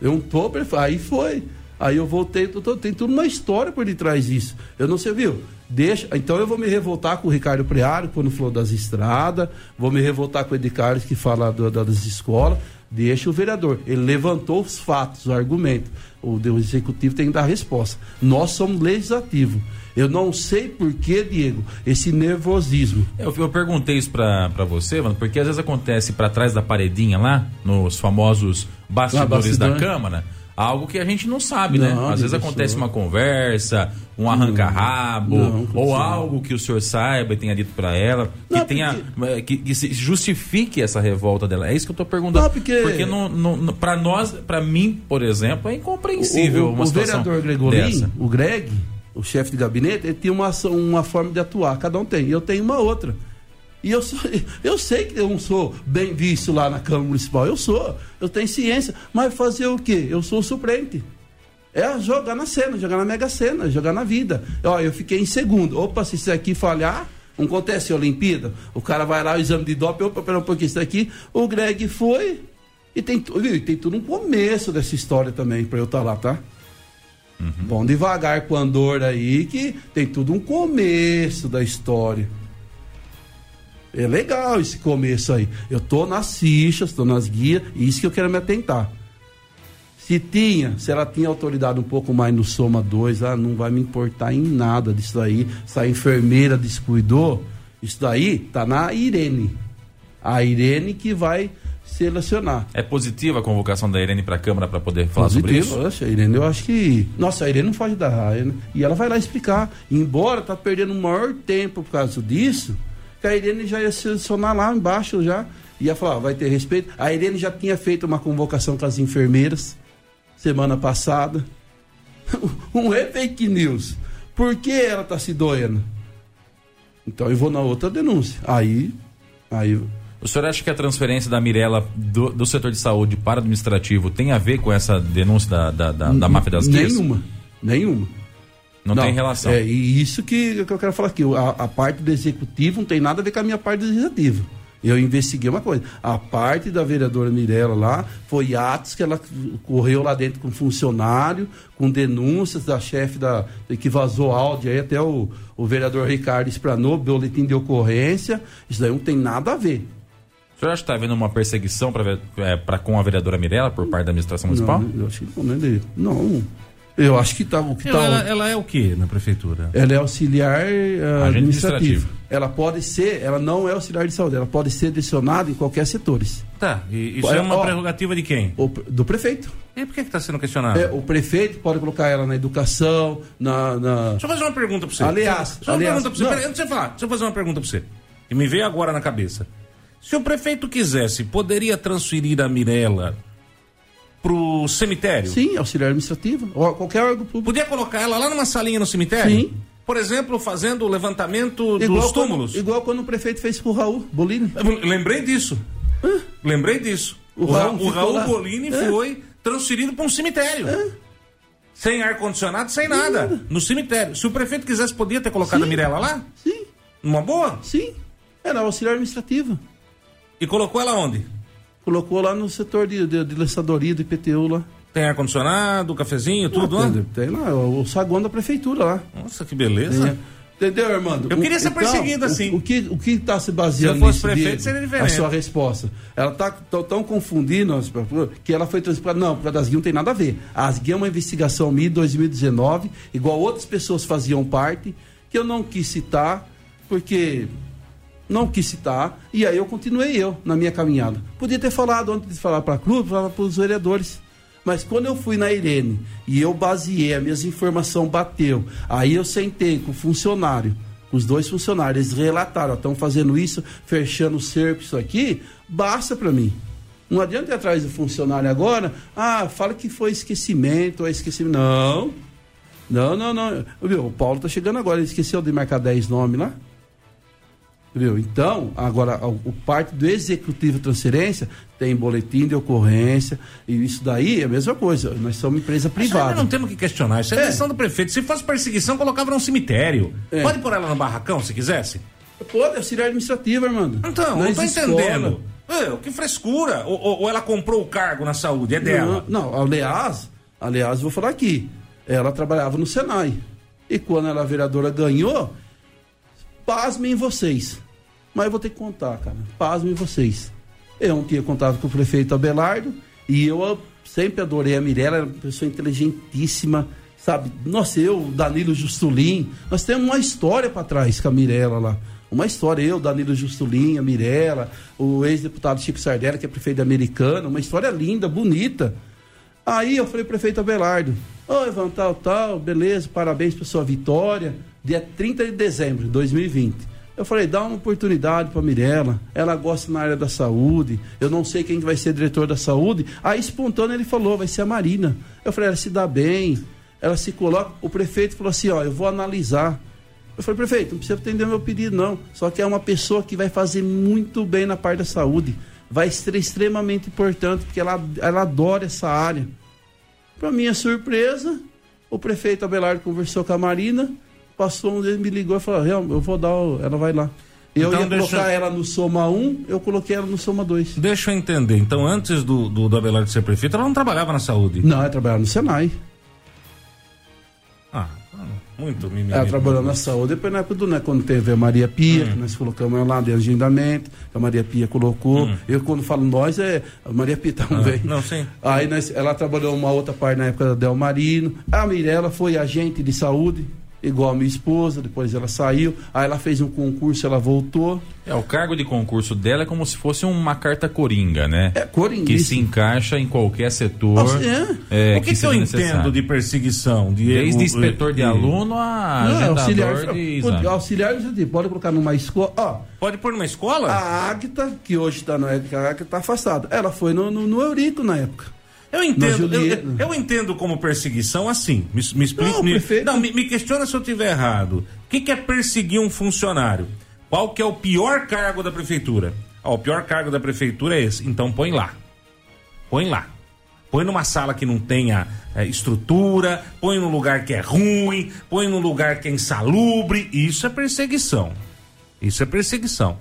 Eu não tô aí foi. Aí eu voltei, tem tudo uma história por detrás disso. Eu não sei, viu? Deixa, então eu vou me revoltar com o Ricardo Preário, quando falou das estradas, vou me revoltar com o Ed Carlos, que fala do, das escolas, Deixa o vereador. Ele levantou os fatos, o argumento. O, o executivo tem que dar resposta. Nós somos legislativo. Eu não sei por que, Diego, esse nervosismo. Eu, eu perguntei isso para você, mano, porque às vezes acontece para trás da paredinha lá, nos famosos bastidores ah, da Câmara, algo que a gente não sabe, né? Não, Às vezes acontece uma conversa, um arranca-rabo, Não, ou algo que o senhor saiba e tenha dito pra ela, que tenha eh, que, que se justifique essa revolta dela. É isso que eu tô perguntando. Não, porque- não, não, não- pra nós, pra mim, por exemplo, é incompreensível o, o, uma o situação vereador Gregolin, dessa. o Greg, o chefe de gabinete, ele tinha uma, ação- uma forma de atuar, cada um tem. Eu tenho uma outra. E eu, sou, *laughs* eu sei que eu não sou bem visto lá na Câmara Municipal. Eu sou, eu tenho ciência. Mas fazer o quê? Eu sou o suplente. É jogar na cena, jogar na mega cena, jogar na vida. Ó, eu fiquei em segundo. Opa, se isso aqui falhar, não acontece a Olimpíada. O cara vai lá, o exame de doping, opa, pera um pouquinho, isso aqui. O Greg foi. E tem, viu, tem tudo um começo dessa história também, pra eu estar lá, tá? Bom, devagar com a Andor aí, que tem tudo um começo da história. É legal esse começo aí. Eu tô nas fichas, tô nas guias, e isso que eu quero me atentar. Se tinha, se ela tinha autoridade um pouco mais no Soma 2, ah, não vai me importar em nada disso aí. Se a enfermeira descuidou, isso daí tá na Irene. A Irene que vai selecionar. É positiva a convocação da Irene para a Câmara para poder falar sobre isso? Oxe, a Irene, eu acho que. Nossa, a Irene não foge da raia, né? E ela vai lá explicar. Embora tá perdendo o maior tempo por causa disso, que a Irene já ia selecionar lá embaixo já. Ia falar, vai ter respeito. A Irene já tinha feito uma convocação com as enfermeiras semana passada. *laughs* um é fake news. Por que ela tá se doendo? Então eu vou na outra denúncia. Aí. Aí. O senhor acha que a transferência da Mirella do, do setor de saúde para o administrativo tem a ver com essa denúncia da, da, da, da máfia das? Nenhuma. Nenhuma. Não, tem relação. É, e isso que, que eu quero falar aqui. A, a parte do executivo não tem nada a ver com a minha parte do legislativo. Eu investiguei uma coisa. A parte da vereadora Mirella lá foi atos que ela correu lá dentro com funcionário, com denúncias da chefe da que vazou áudio aí até o, o vereador Ricardo Espranou, boletim de ocorrência. Isso daí não tem nada a ver. O senhor acha que está havendo uma perseguição para é, com a vereadora Mirella por parte da administração municipal? Não, eu acho que não, né, não. Eu acho que tá o que tá. Ela, ela é o que na prefeitura? Ela é auxiliar Agente administrativo. Ela pode ser, ela não é auxiliar de saúde, ela pode ser adicionada em qualquer setores. Tá, e isso Olha, é uma ó. prerrogativa de quem? O do prefeito. E por que está sendo questionado? É, o prefeito pode colocar ela na educação, na. na- Deixa eu fazer uma pergunta para você. Aliás, Deixa eu fazer uma aliás, pergunta pra você. não. Peraí, antes de você falar, deixa eu fazer uma pergunta para você. Que me veio agora na cabeça. Se o prefeito quisesse, poderia transferir a Mirella pro cemitério? Sim, auxiliar administrativo. Ou qualquer órgão público. Podia colocar ela lá numa salinha no cemitério? Sim. Por exemplo, fazendo o levantamento Igual dos quando- túmulos. igual quando o prefeito fez pro Raul Bolini. Lembrei disso. Lembrei disso. O O, Ra- Raul o Raul. Bolini É. foi transferido para um cemitério. Sem ar-condicionado, sem nada. No cemitério. Se o prefeito quisesse, podia ter colocado a Mirella lá? Sim, Numa boa? sim. Era auxiliar administrativo. E colocou ela onde? Colocou lá no setor de, de, de lançadoria do IPTU lá. Tem ar-condicionado, cafezinho, tudo lá? tem, tem lá, o, o saguão da prefeitura lá. Nossa, que beleza. Tem- Entendeu, Armando? Eu queria ser perseguido o- assim. O, que o que está se baseando Se eu fosse prefeito, Diego? seria diferente. A sua resposta. Ela está tão, tão confundindo que ela foi transparida. Não, causa das guias não tem nada a ver. As guias é uma investigação de 2019, igual outras pessoas faziam parte, que eu não quis citar, porque não quis citar, e aí eu continuei eu na minha caminhada. Podia ter falado antes de falar para a clube, falar para os vereadores. Mas quando eu fui na Irene e eu baseei, a minhas informações bateu, aí eu sentei com o funcionário, os dois funcionários, eles relataram, estão fazendo isso, fechando o cerco, isso aqui, basta para mim. Não adianta ir atrás do funcionário agora, ah, fala que foi esquecimento, é esquecimento. Não, não, não, não. Viu, o Paulo tá chegando agora, ele esqueceu de marcar 10 nomes lá. Viu? Então, agora, o, o parte do executivo de transferência tem boletim de ocorrência, e isso daí é a mesma coisa. Nós somos empresa privada. não temos que questionar. Isso é, É. decisão do prefeito. Se fosse perseguição, colocava num cemitério. É. Pode pôr ela no barracão, se quisesse? Pode, auxiliar administrativo, Armando. Então, não Nas tô escolas. entendendo. É, que frescura. Ou, ou- ou ela comprou o cargo na saúde, é dela. Não, não, aliás, aliás, vou falar aqui. Ela trabalhava no Senai. E quando ela vereadora ganhou, pasmem vocês. Mas eu vou ter que contar, cara. Pasmem vocês. Eu não tinha contato com o prefeito Abelardo e eu ah, sempre adorei a Mirella, era uma pessoa inteligentíssima, sabe? Nossa, eu, Danilo Justulin, nós temos uma história para trás com a Mirella lá. Uma história, eu, Danilo Justulin, a Mirella, o ex-deputado Chico Sardella, que é prefeito americano, uma história linda, bonita. Aí eu falei, prefeito Abelardo, oi, Ivan, tal, tal, beleza, parabéns pela sua vitória, dia 30 de dezembro de 2020. Eu falei, dá uma oportunidade para Mirella, ela gosta na área da saúde, eu não sei quem vai ser diretor da saúde. Aí, espontâneo, ele falou, vai ser a Marina. Eu falei, ela se dá bem, ela se coloca. O prefeito falou assim: ó, eu vou analisar. Eu falei, prefeito, não precisa atender meu pedido, não. Só que é uma pessoa que vai fazer muito bem na parte da saúde. Vai ser extremamente importante, porque ela, ela adora essa área. Para minha surpresa, o prefeito Abelardo conversou com a Marina, passou um dia, me ligou e falou: eu vou dar, ela vai lá. Eu então, ia colocar ela no Soma 1, eu coloquei ela no Soma 2. Deixa eu entender. Então, antes do, do, do Abelardo ser prefeito, ela não trabalhava na saúde? Não, ela trabalhava no Senai. Ah, muito mimimi. Ela trabalhou na saúde, depois na época do, né, quando teve a Maria Pia, hum. que nós colocamos ela lá de agendamento, a Maria Pia colocou. Hum. Eu, quando falo nós, é a Maria Pia também. Ah, não, sim. Aí nós, ela trabalhou uma outra parte na época da Del Marino. A Mirella foi agente de saúde igual a minha esposa, depois ela saiu, aí ela fez um concurso, ela voltou. É, o cargo de concurso dela é como se fosse uma carta coringa, né? É, coringa. Que se encaixa em qualquer setor. é. é o que, que, que eu necessário. entendo de perseguição? De, Desde o, inspetor de aluno a não, auxiliar, de exame. Auxiliar pode colocar numa escola. Ó, pode pôr numa escola? A Águita, que hoje está na época, a Águita está afastada. Ela foi no, no, no Eurico na época. Eu entendo, eu, eu, entendo como perseguição assim. Me, me explique. Não, me, não, me, me, questiona se eu estiver errado. O que, que, é perseguir um funcionário? Qual que é o pior cargo da prefeitura? Ah, o pior cargo da prefeitura é esse. Então põe lá. Põe lá. Põe numa sala que não tenha é, estrutura, põe num lugar que é ruim, põe num lugar que é insalubre. Isso é perseguição. Isso é perseguição.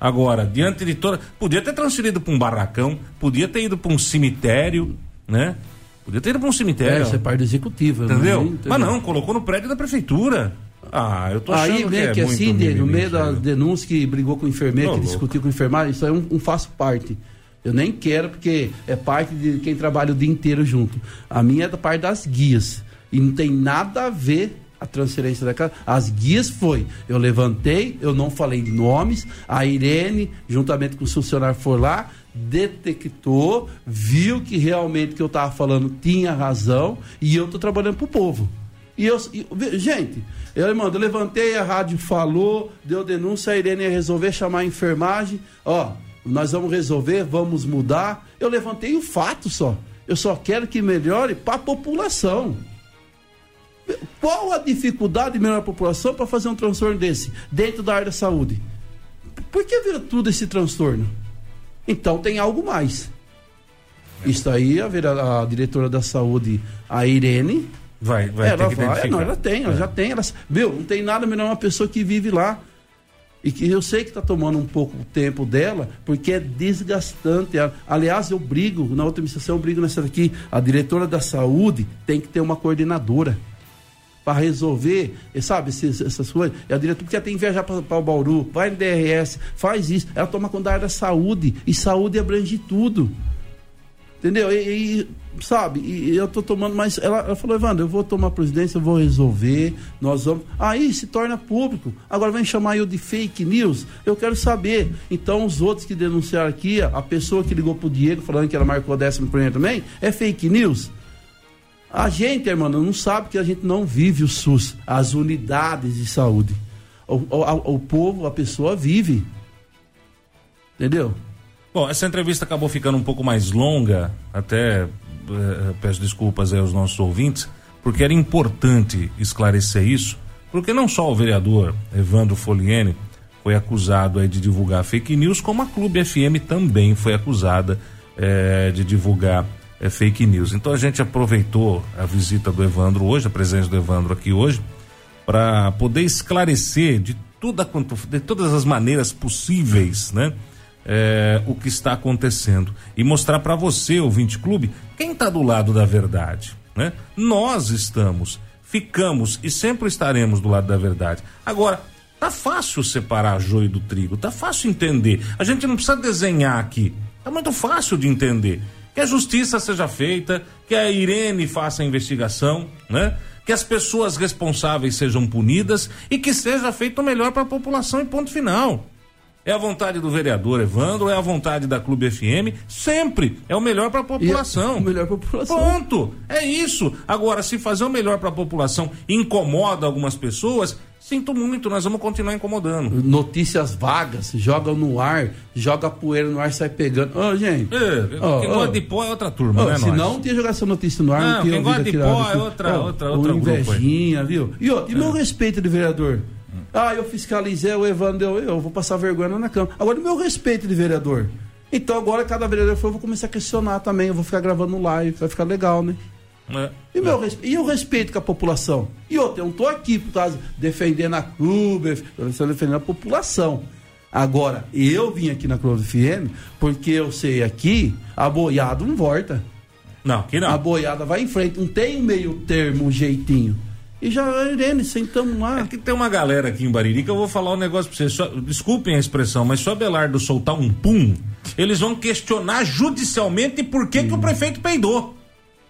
Agora, diante de toda. Podia ter transferido para um barracão, podia ter ido para um cemitério, né? Podia ter ido para um cemitério. É, ser parte executiva. Entendeu? Mas, Mas não, colocou no prédio da prefeitura. Ah, eu tô achando aí, né, que, é que assim, no meio da denúncia que brigou com o enfermeiro, que louco. discutiu com o enfermeiro, isso aí um, um faço parte. Eu nem quero, porque é parte de quem trabalha o dia inteiro junto. A minha é da parte das guias. E não tem nada a ver a transferência da casa. As guias foi. Eu levantei, eu não falei nomes. A Irene, juntamente com o funcionário, for lá, detectou, viu que realmente que eu estava falando tinha razão e eu estou trabalhando para o povo. E eu, e, gente, eu, irmão, eu levantei, a rádio falou, deu denúncia, a Irene ia resolver chamar a enfermagem, ó, nós vamos resolver, vamos mudar. Eu levantei o fato só. Eu só quero que melhore para a população. Qual a dificuldade de melhorar a população para fazer um transtorno desse dentro da área da saúde? Por que vira tudo esse transtorno? Então tem algo mais. Isso aí, a, a, a diretora da saúde, a Irene, vai, vai ela vai, não, ela tem, ela é. já tem, ela, meu, não tem nada melhor uma pessoa que vive lá e que eu sei que está tomando um pouco o tempo dela, porque é desgastante. Aliás, eu brigo, na outra administração eu brigo nessa daqui, a diretora da saúde tem que ter uma coordenadora para resolver, sabe, essas, coisas. E a diretora, porque tem que viajar para o Bauru, vai no DRS, faz isso. Ela toma conta da área da saúde, e saúde abrange tudo. Entendeu? E, e sabe, e eu tô tomando, mas ela, ela falou, Evandro, eu vou tomar presidência, eu vou resolver, nós vamos. Aí se torna público. Agora vem chamar eu de fake news. Eu quero saber. Então, os outros que denunciaram aqui, a pessoa que ligou pro Diego falando que ela marcou décimo primeiro também, é fake news. A gente, irmão, não sabe que a gente não vive o SUS, as unidades de saúde. O, o, o povo, a pessoa vive. Entendeu? Bom, essa entrevista acabou ficando um pouco mais longa, até eh, peço desculpas aos nossos ouvintes, porque era importante esclarecer isso, porque não só o vereador Evandro Foliene foi acusado de divulgar fake news, como a Clube FM também foi acusada eh, de divulgar é, fake news. Então a gente aproveitou a visita do Evandro hoje, a presença do Evandro aqui hoje, para poder esclarecer de, toda, de todas as maneiras possíveis, né? É, o que está acontecendo e mostrar para você, ouvinte clube, quem está do lado da verdade, né? Nós estamos, ficamos e sempre estaremos do lado da verdade. Agora, tá fácil separar joio do trigo, tá fácil entender. A gente não precisa desenhar aqui, tá muito fácil de entender que a justiça seja feita, que a Irene faça a investigação, né? Que as pessoas responsáveis sejam punidas e que seja feito o melhor para a população e ponto final. É a vontade do vereador Evandro, é a vontade da Clube FM, sempre é o melhor para a população. É o melhor para a população. Ponto. É isso. Agora, se fazer o melhor para a população incomoda algumas pessoas, sinto muito, nós vamos continuar incomodando. Notícias vagas, joga no ar, joga poeira no ar, sai pegando. Ô, oh, gente. É, oh, quem oh, gosta de pó é outra turma, oh, né? Se nós? não, tinha jogar essa notícia no ar, não, não quem gosta de pó é outra, outra, outra invejinha, grupo, viu? E, ó, e é. meu respeito de vereador. Ah, eu fiscalizei, o Evandro eu vou passar vergonha na Câmara. Agora, o meu respeito de vereador. Então, agora, cada vereador for, eu vou começar a questionar também. Eu vou ficar gravando live, vai ficar legal, né? É, e, meu, é. e o respeito com a população? E outra, eu não estou aqui por causa defendendo a clube, eu estou defendendo a população. Agora, eu vim aqui na Clube FM porque eu sei aqui, a boiada não volta. Não, que não. A boiada vai em frente, não tem meio termo, um jeitinho. E já, Irene, sentamos lá. É que tem uma galera aqui em Bariri que eu vou falar um negócio pra vocês. Só, desculpem a expressão, mas se o Abelardo soltar um pum, eles vão questionar judicialmente por que, hum. que o prefeito peidou.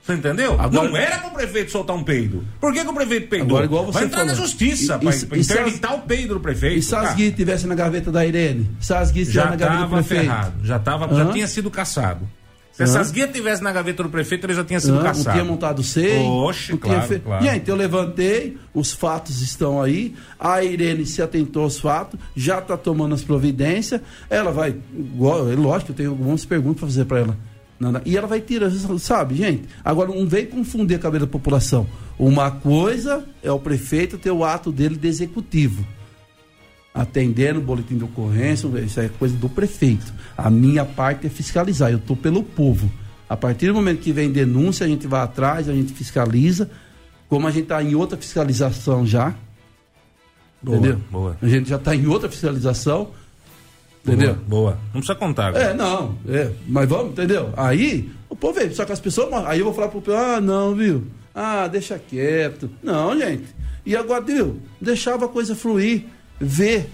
Você entendeu? Agora, não era pro prefeito soltar um peido. Por que, que o prefeito peidou? Agora, igual você Vai entrar falou. na justiça e, pra, interditar o peido do prefeito. E se as guias tivesse na gaveta da Irene? Se as guias já na gaveta do prefeito? Ferrado, já, tava, já tinha sido caçado. Se essas guias tivessem na gaveta do prefeito, ele já tinha sido caçado. Não tinha montado seio. Oxe, claro, fe... claro. Gente, eu levantei, os fatos estão aí, a Irene se atentou aos fatos, já está tomando as providências, ela vai, lógico, eu tenho algumas perguntas para fazer para ela. E ela vai tirar, sabe, gente? Agora, não vem confundir a cabeça da população. Uma coisa é o prefeito ter o ato dele de executivo atendendo o boletim de ocorrência, isso é coisa do prefeito. A minha parte é fiscalizar, eu estou pelo povo. A partir do momento que vem denúncia, a gente vai atrás, a gente fiscaliza. Como a gente está em outra fiscalização já. Boa, entendeu? Boa. A gente já está em outra fiscalização. Entendeu? Boa, boa. Não precisa contar. Agora. É, não. É, mas vamos, entendeu? Aí, o povo vê, só que as pessoas. Aí eu vou falar pro povo, ah, não, viu? Ah, deixa quieto. Não, gente. E agora, viu? Deixava a coisa fluir ver.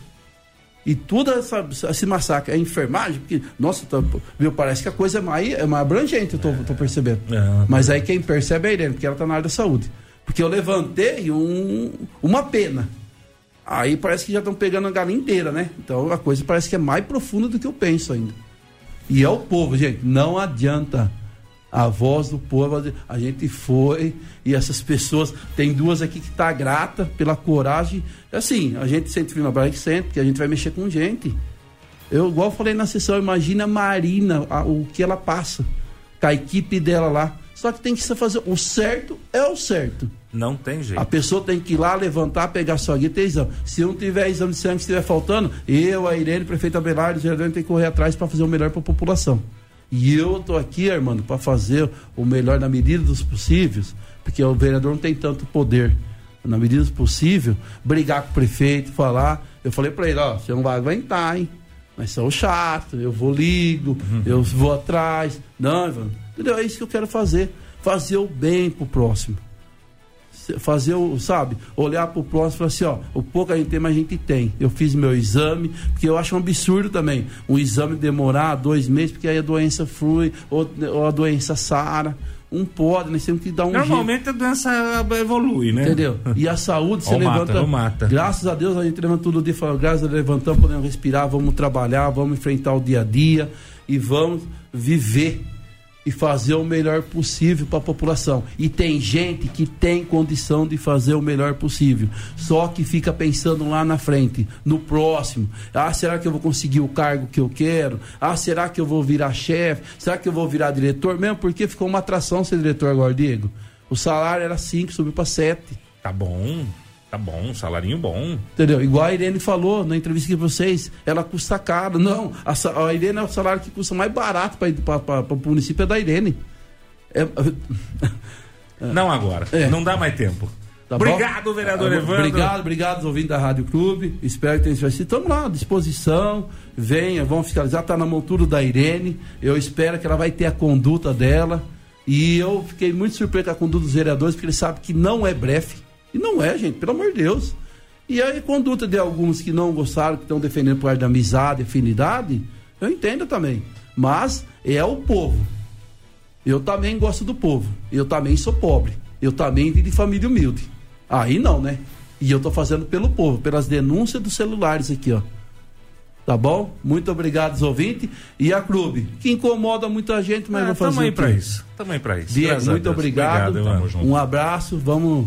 E tudo essa, esse massacre, a enfermagem, porque, nossa, tô, viu, parece que a coisa é mais, é mais abrangente, eu tô, tô percebendo. É, Mas aí quem percebe é a Irene, porque ela tá na área da saúde. Porque eu levantei um, uma pena. Aí parece que já estão pegando a galinha inteira, né? Então a coisa parece que é mais profunda do que eu penso ainda. E é o povo, gente, não adianta a voz do povo. A gente foi e essas pessoas, tem duas aqui que tá grata pela coragem. Assim, a gente sente firma para que sente, que a gente vai mexer com gente. Eu, igual eu falei na sessão, imagina a Marina, a, o que ela passa, com a equipe dela lá. Só que tem que fazer. O certo é o certo. Não tem jeito. A pessoa tem que ir lá, levantar, pegar sua guia e ter exame. Se não tiver exame de sangue, se estiver faltando, eu, a Irene, prefeito Abelardo, o tem que correr atrás para fazer o melhor para a população. E eu estou aqui, Armando, para fazer o melhor na medida dos possíveis, porque o vereador não tem tanto poder. Na medida do possível, brigar com o prefeito, falar. Eu falei para ele: ó, você não vai aguentar, hein? Mas sou chato, eu vou ligo, uhum. eu vou atrás. Não, Ivan, entendeu? É isso que eu quero fazer. Fazer o bem pro próximo fazer o, sabe, olhar para o próximo e falar assim, ó, o pouco a gente tem, mas a gente tem. Eu fiz meu exame, porque eu acho um absurdo também um exame demorar dois meses, porque aí a doença flui, ou, ou a doença sara. Um pode, nós temos que dar um Normalmente jeito. a doença evolui, né? Entendeu? *laughs* E a saúde, você levanta. Mata, mata. Graças a Deus a gente levanta todo dia, fala, graças a Deus levantamos, podemos respirar, vamos trabalhar, vamos enfrentar o dia a dia e vamos viver e fazer o melhor possível para a população. E tem gente que tem condição de fazer o melhor possível, só que fica pensando lá na frente, no próximo. Ah, será que eu vou conseguir o cargo que eu quero? Ah, será que eu vou virar chefe? Será que eu vou virar diretor? Mesmo porque ficou uma atração ser diretor agora, Diego. O salário era 5, subiu para 7. Tá bom. Tá bom, um salarinho bom. Entendeu? Igual a Irene falou na entrevista que vocês, ela custa caro. Não, a, a Irene é o salário que custa mais barato para o município é da Irene. *laughs* É, não agora, é. não dá mais tempo. Tá obrigado, bom? vereador ah, Evandro. Obrigado, obrigado, ouvintes da Rádio Clube. Espero que tenham sido. Estamos lá à disposição. Venha, vamos fiscalizar. Está na montura da Irene. Eu espero que ela vai ter a conduta dela. E eu fiquei muito surpreso com a conduta dos vereadores, porque eles sabem que não é breve e não é, gente, pelo amor de Deus. E aí, conduta de alguns que não gostaram, que estão defendendo por causa da amizade, afinidade, eu entendo também. Mas é o povo. Eu também gosto do povo. Eu também sou pobre. Eu também de família humilde. Aí não, né? E eu tô fazendo pelo povo, pelas denúncias dos celulares aqui, ó. Tá bom? Muito obrigado, ouvintes. E a clube, que incomoda muita gente, mas é, vou fazer. Também para isso. Também para isso. Diego, muito obrigado. obrigado um abraço. Vamos.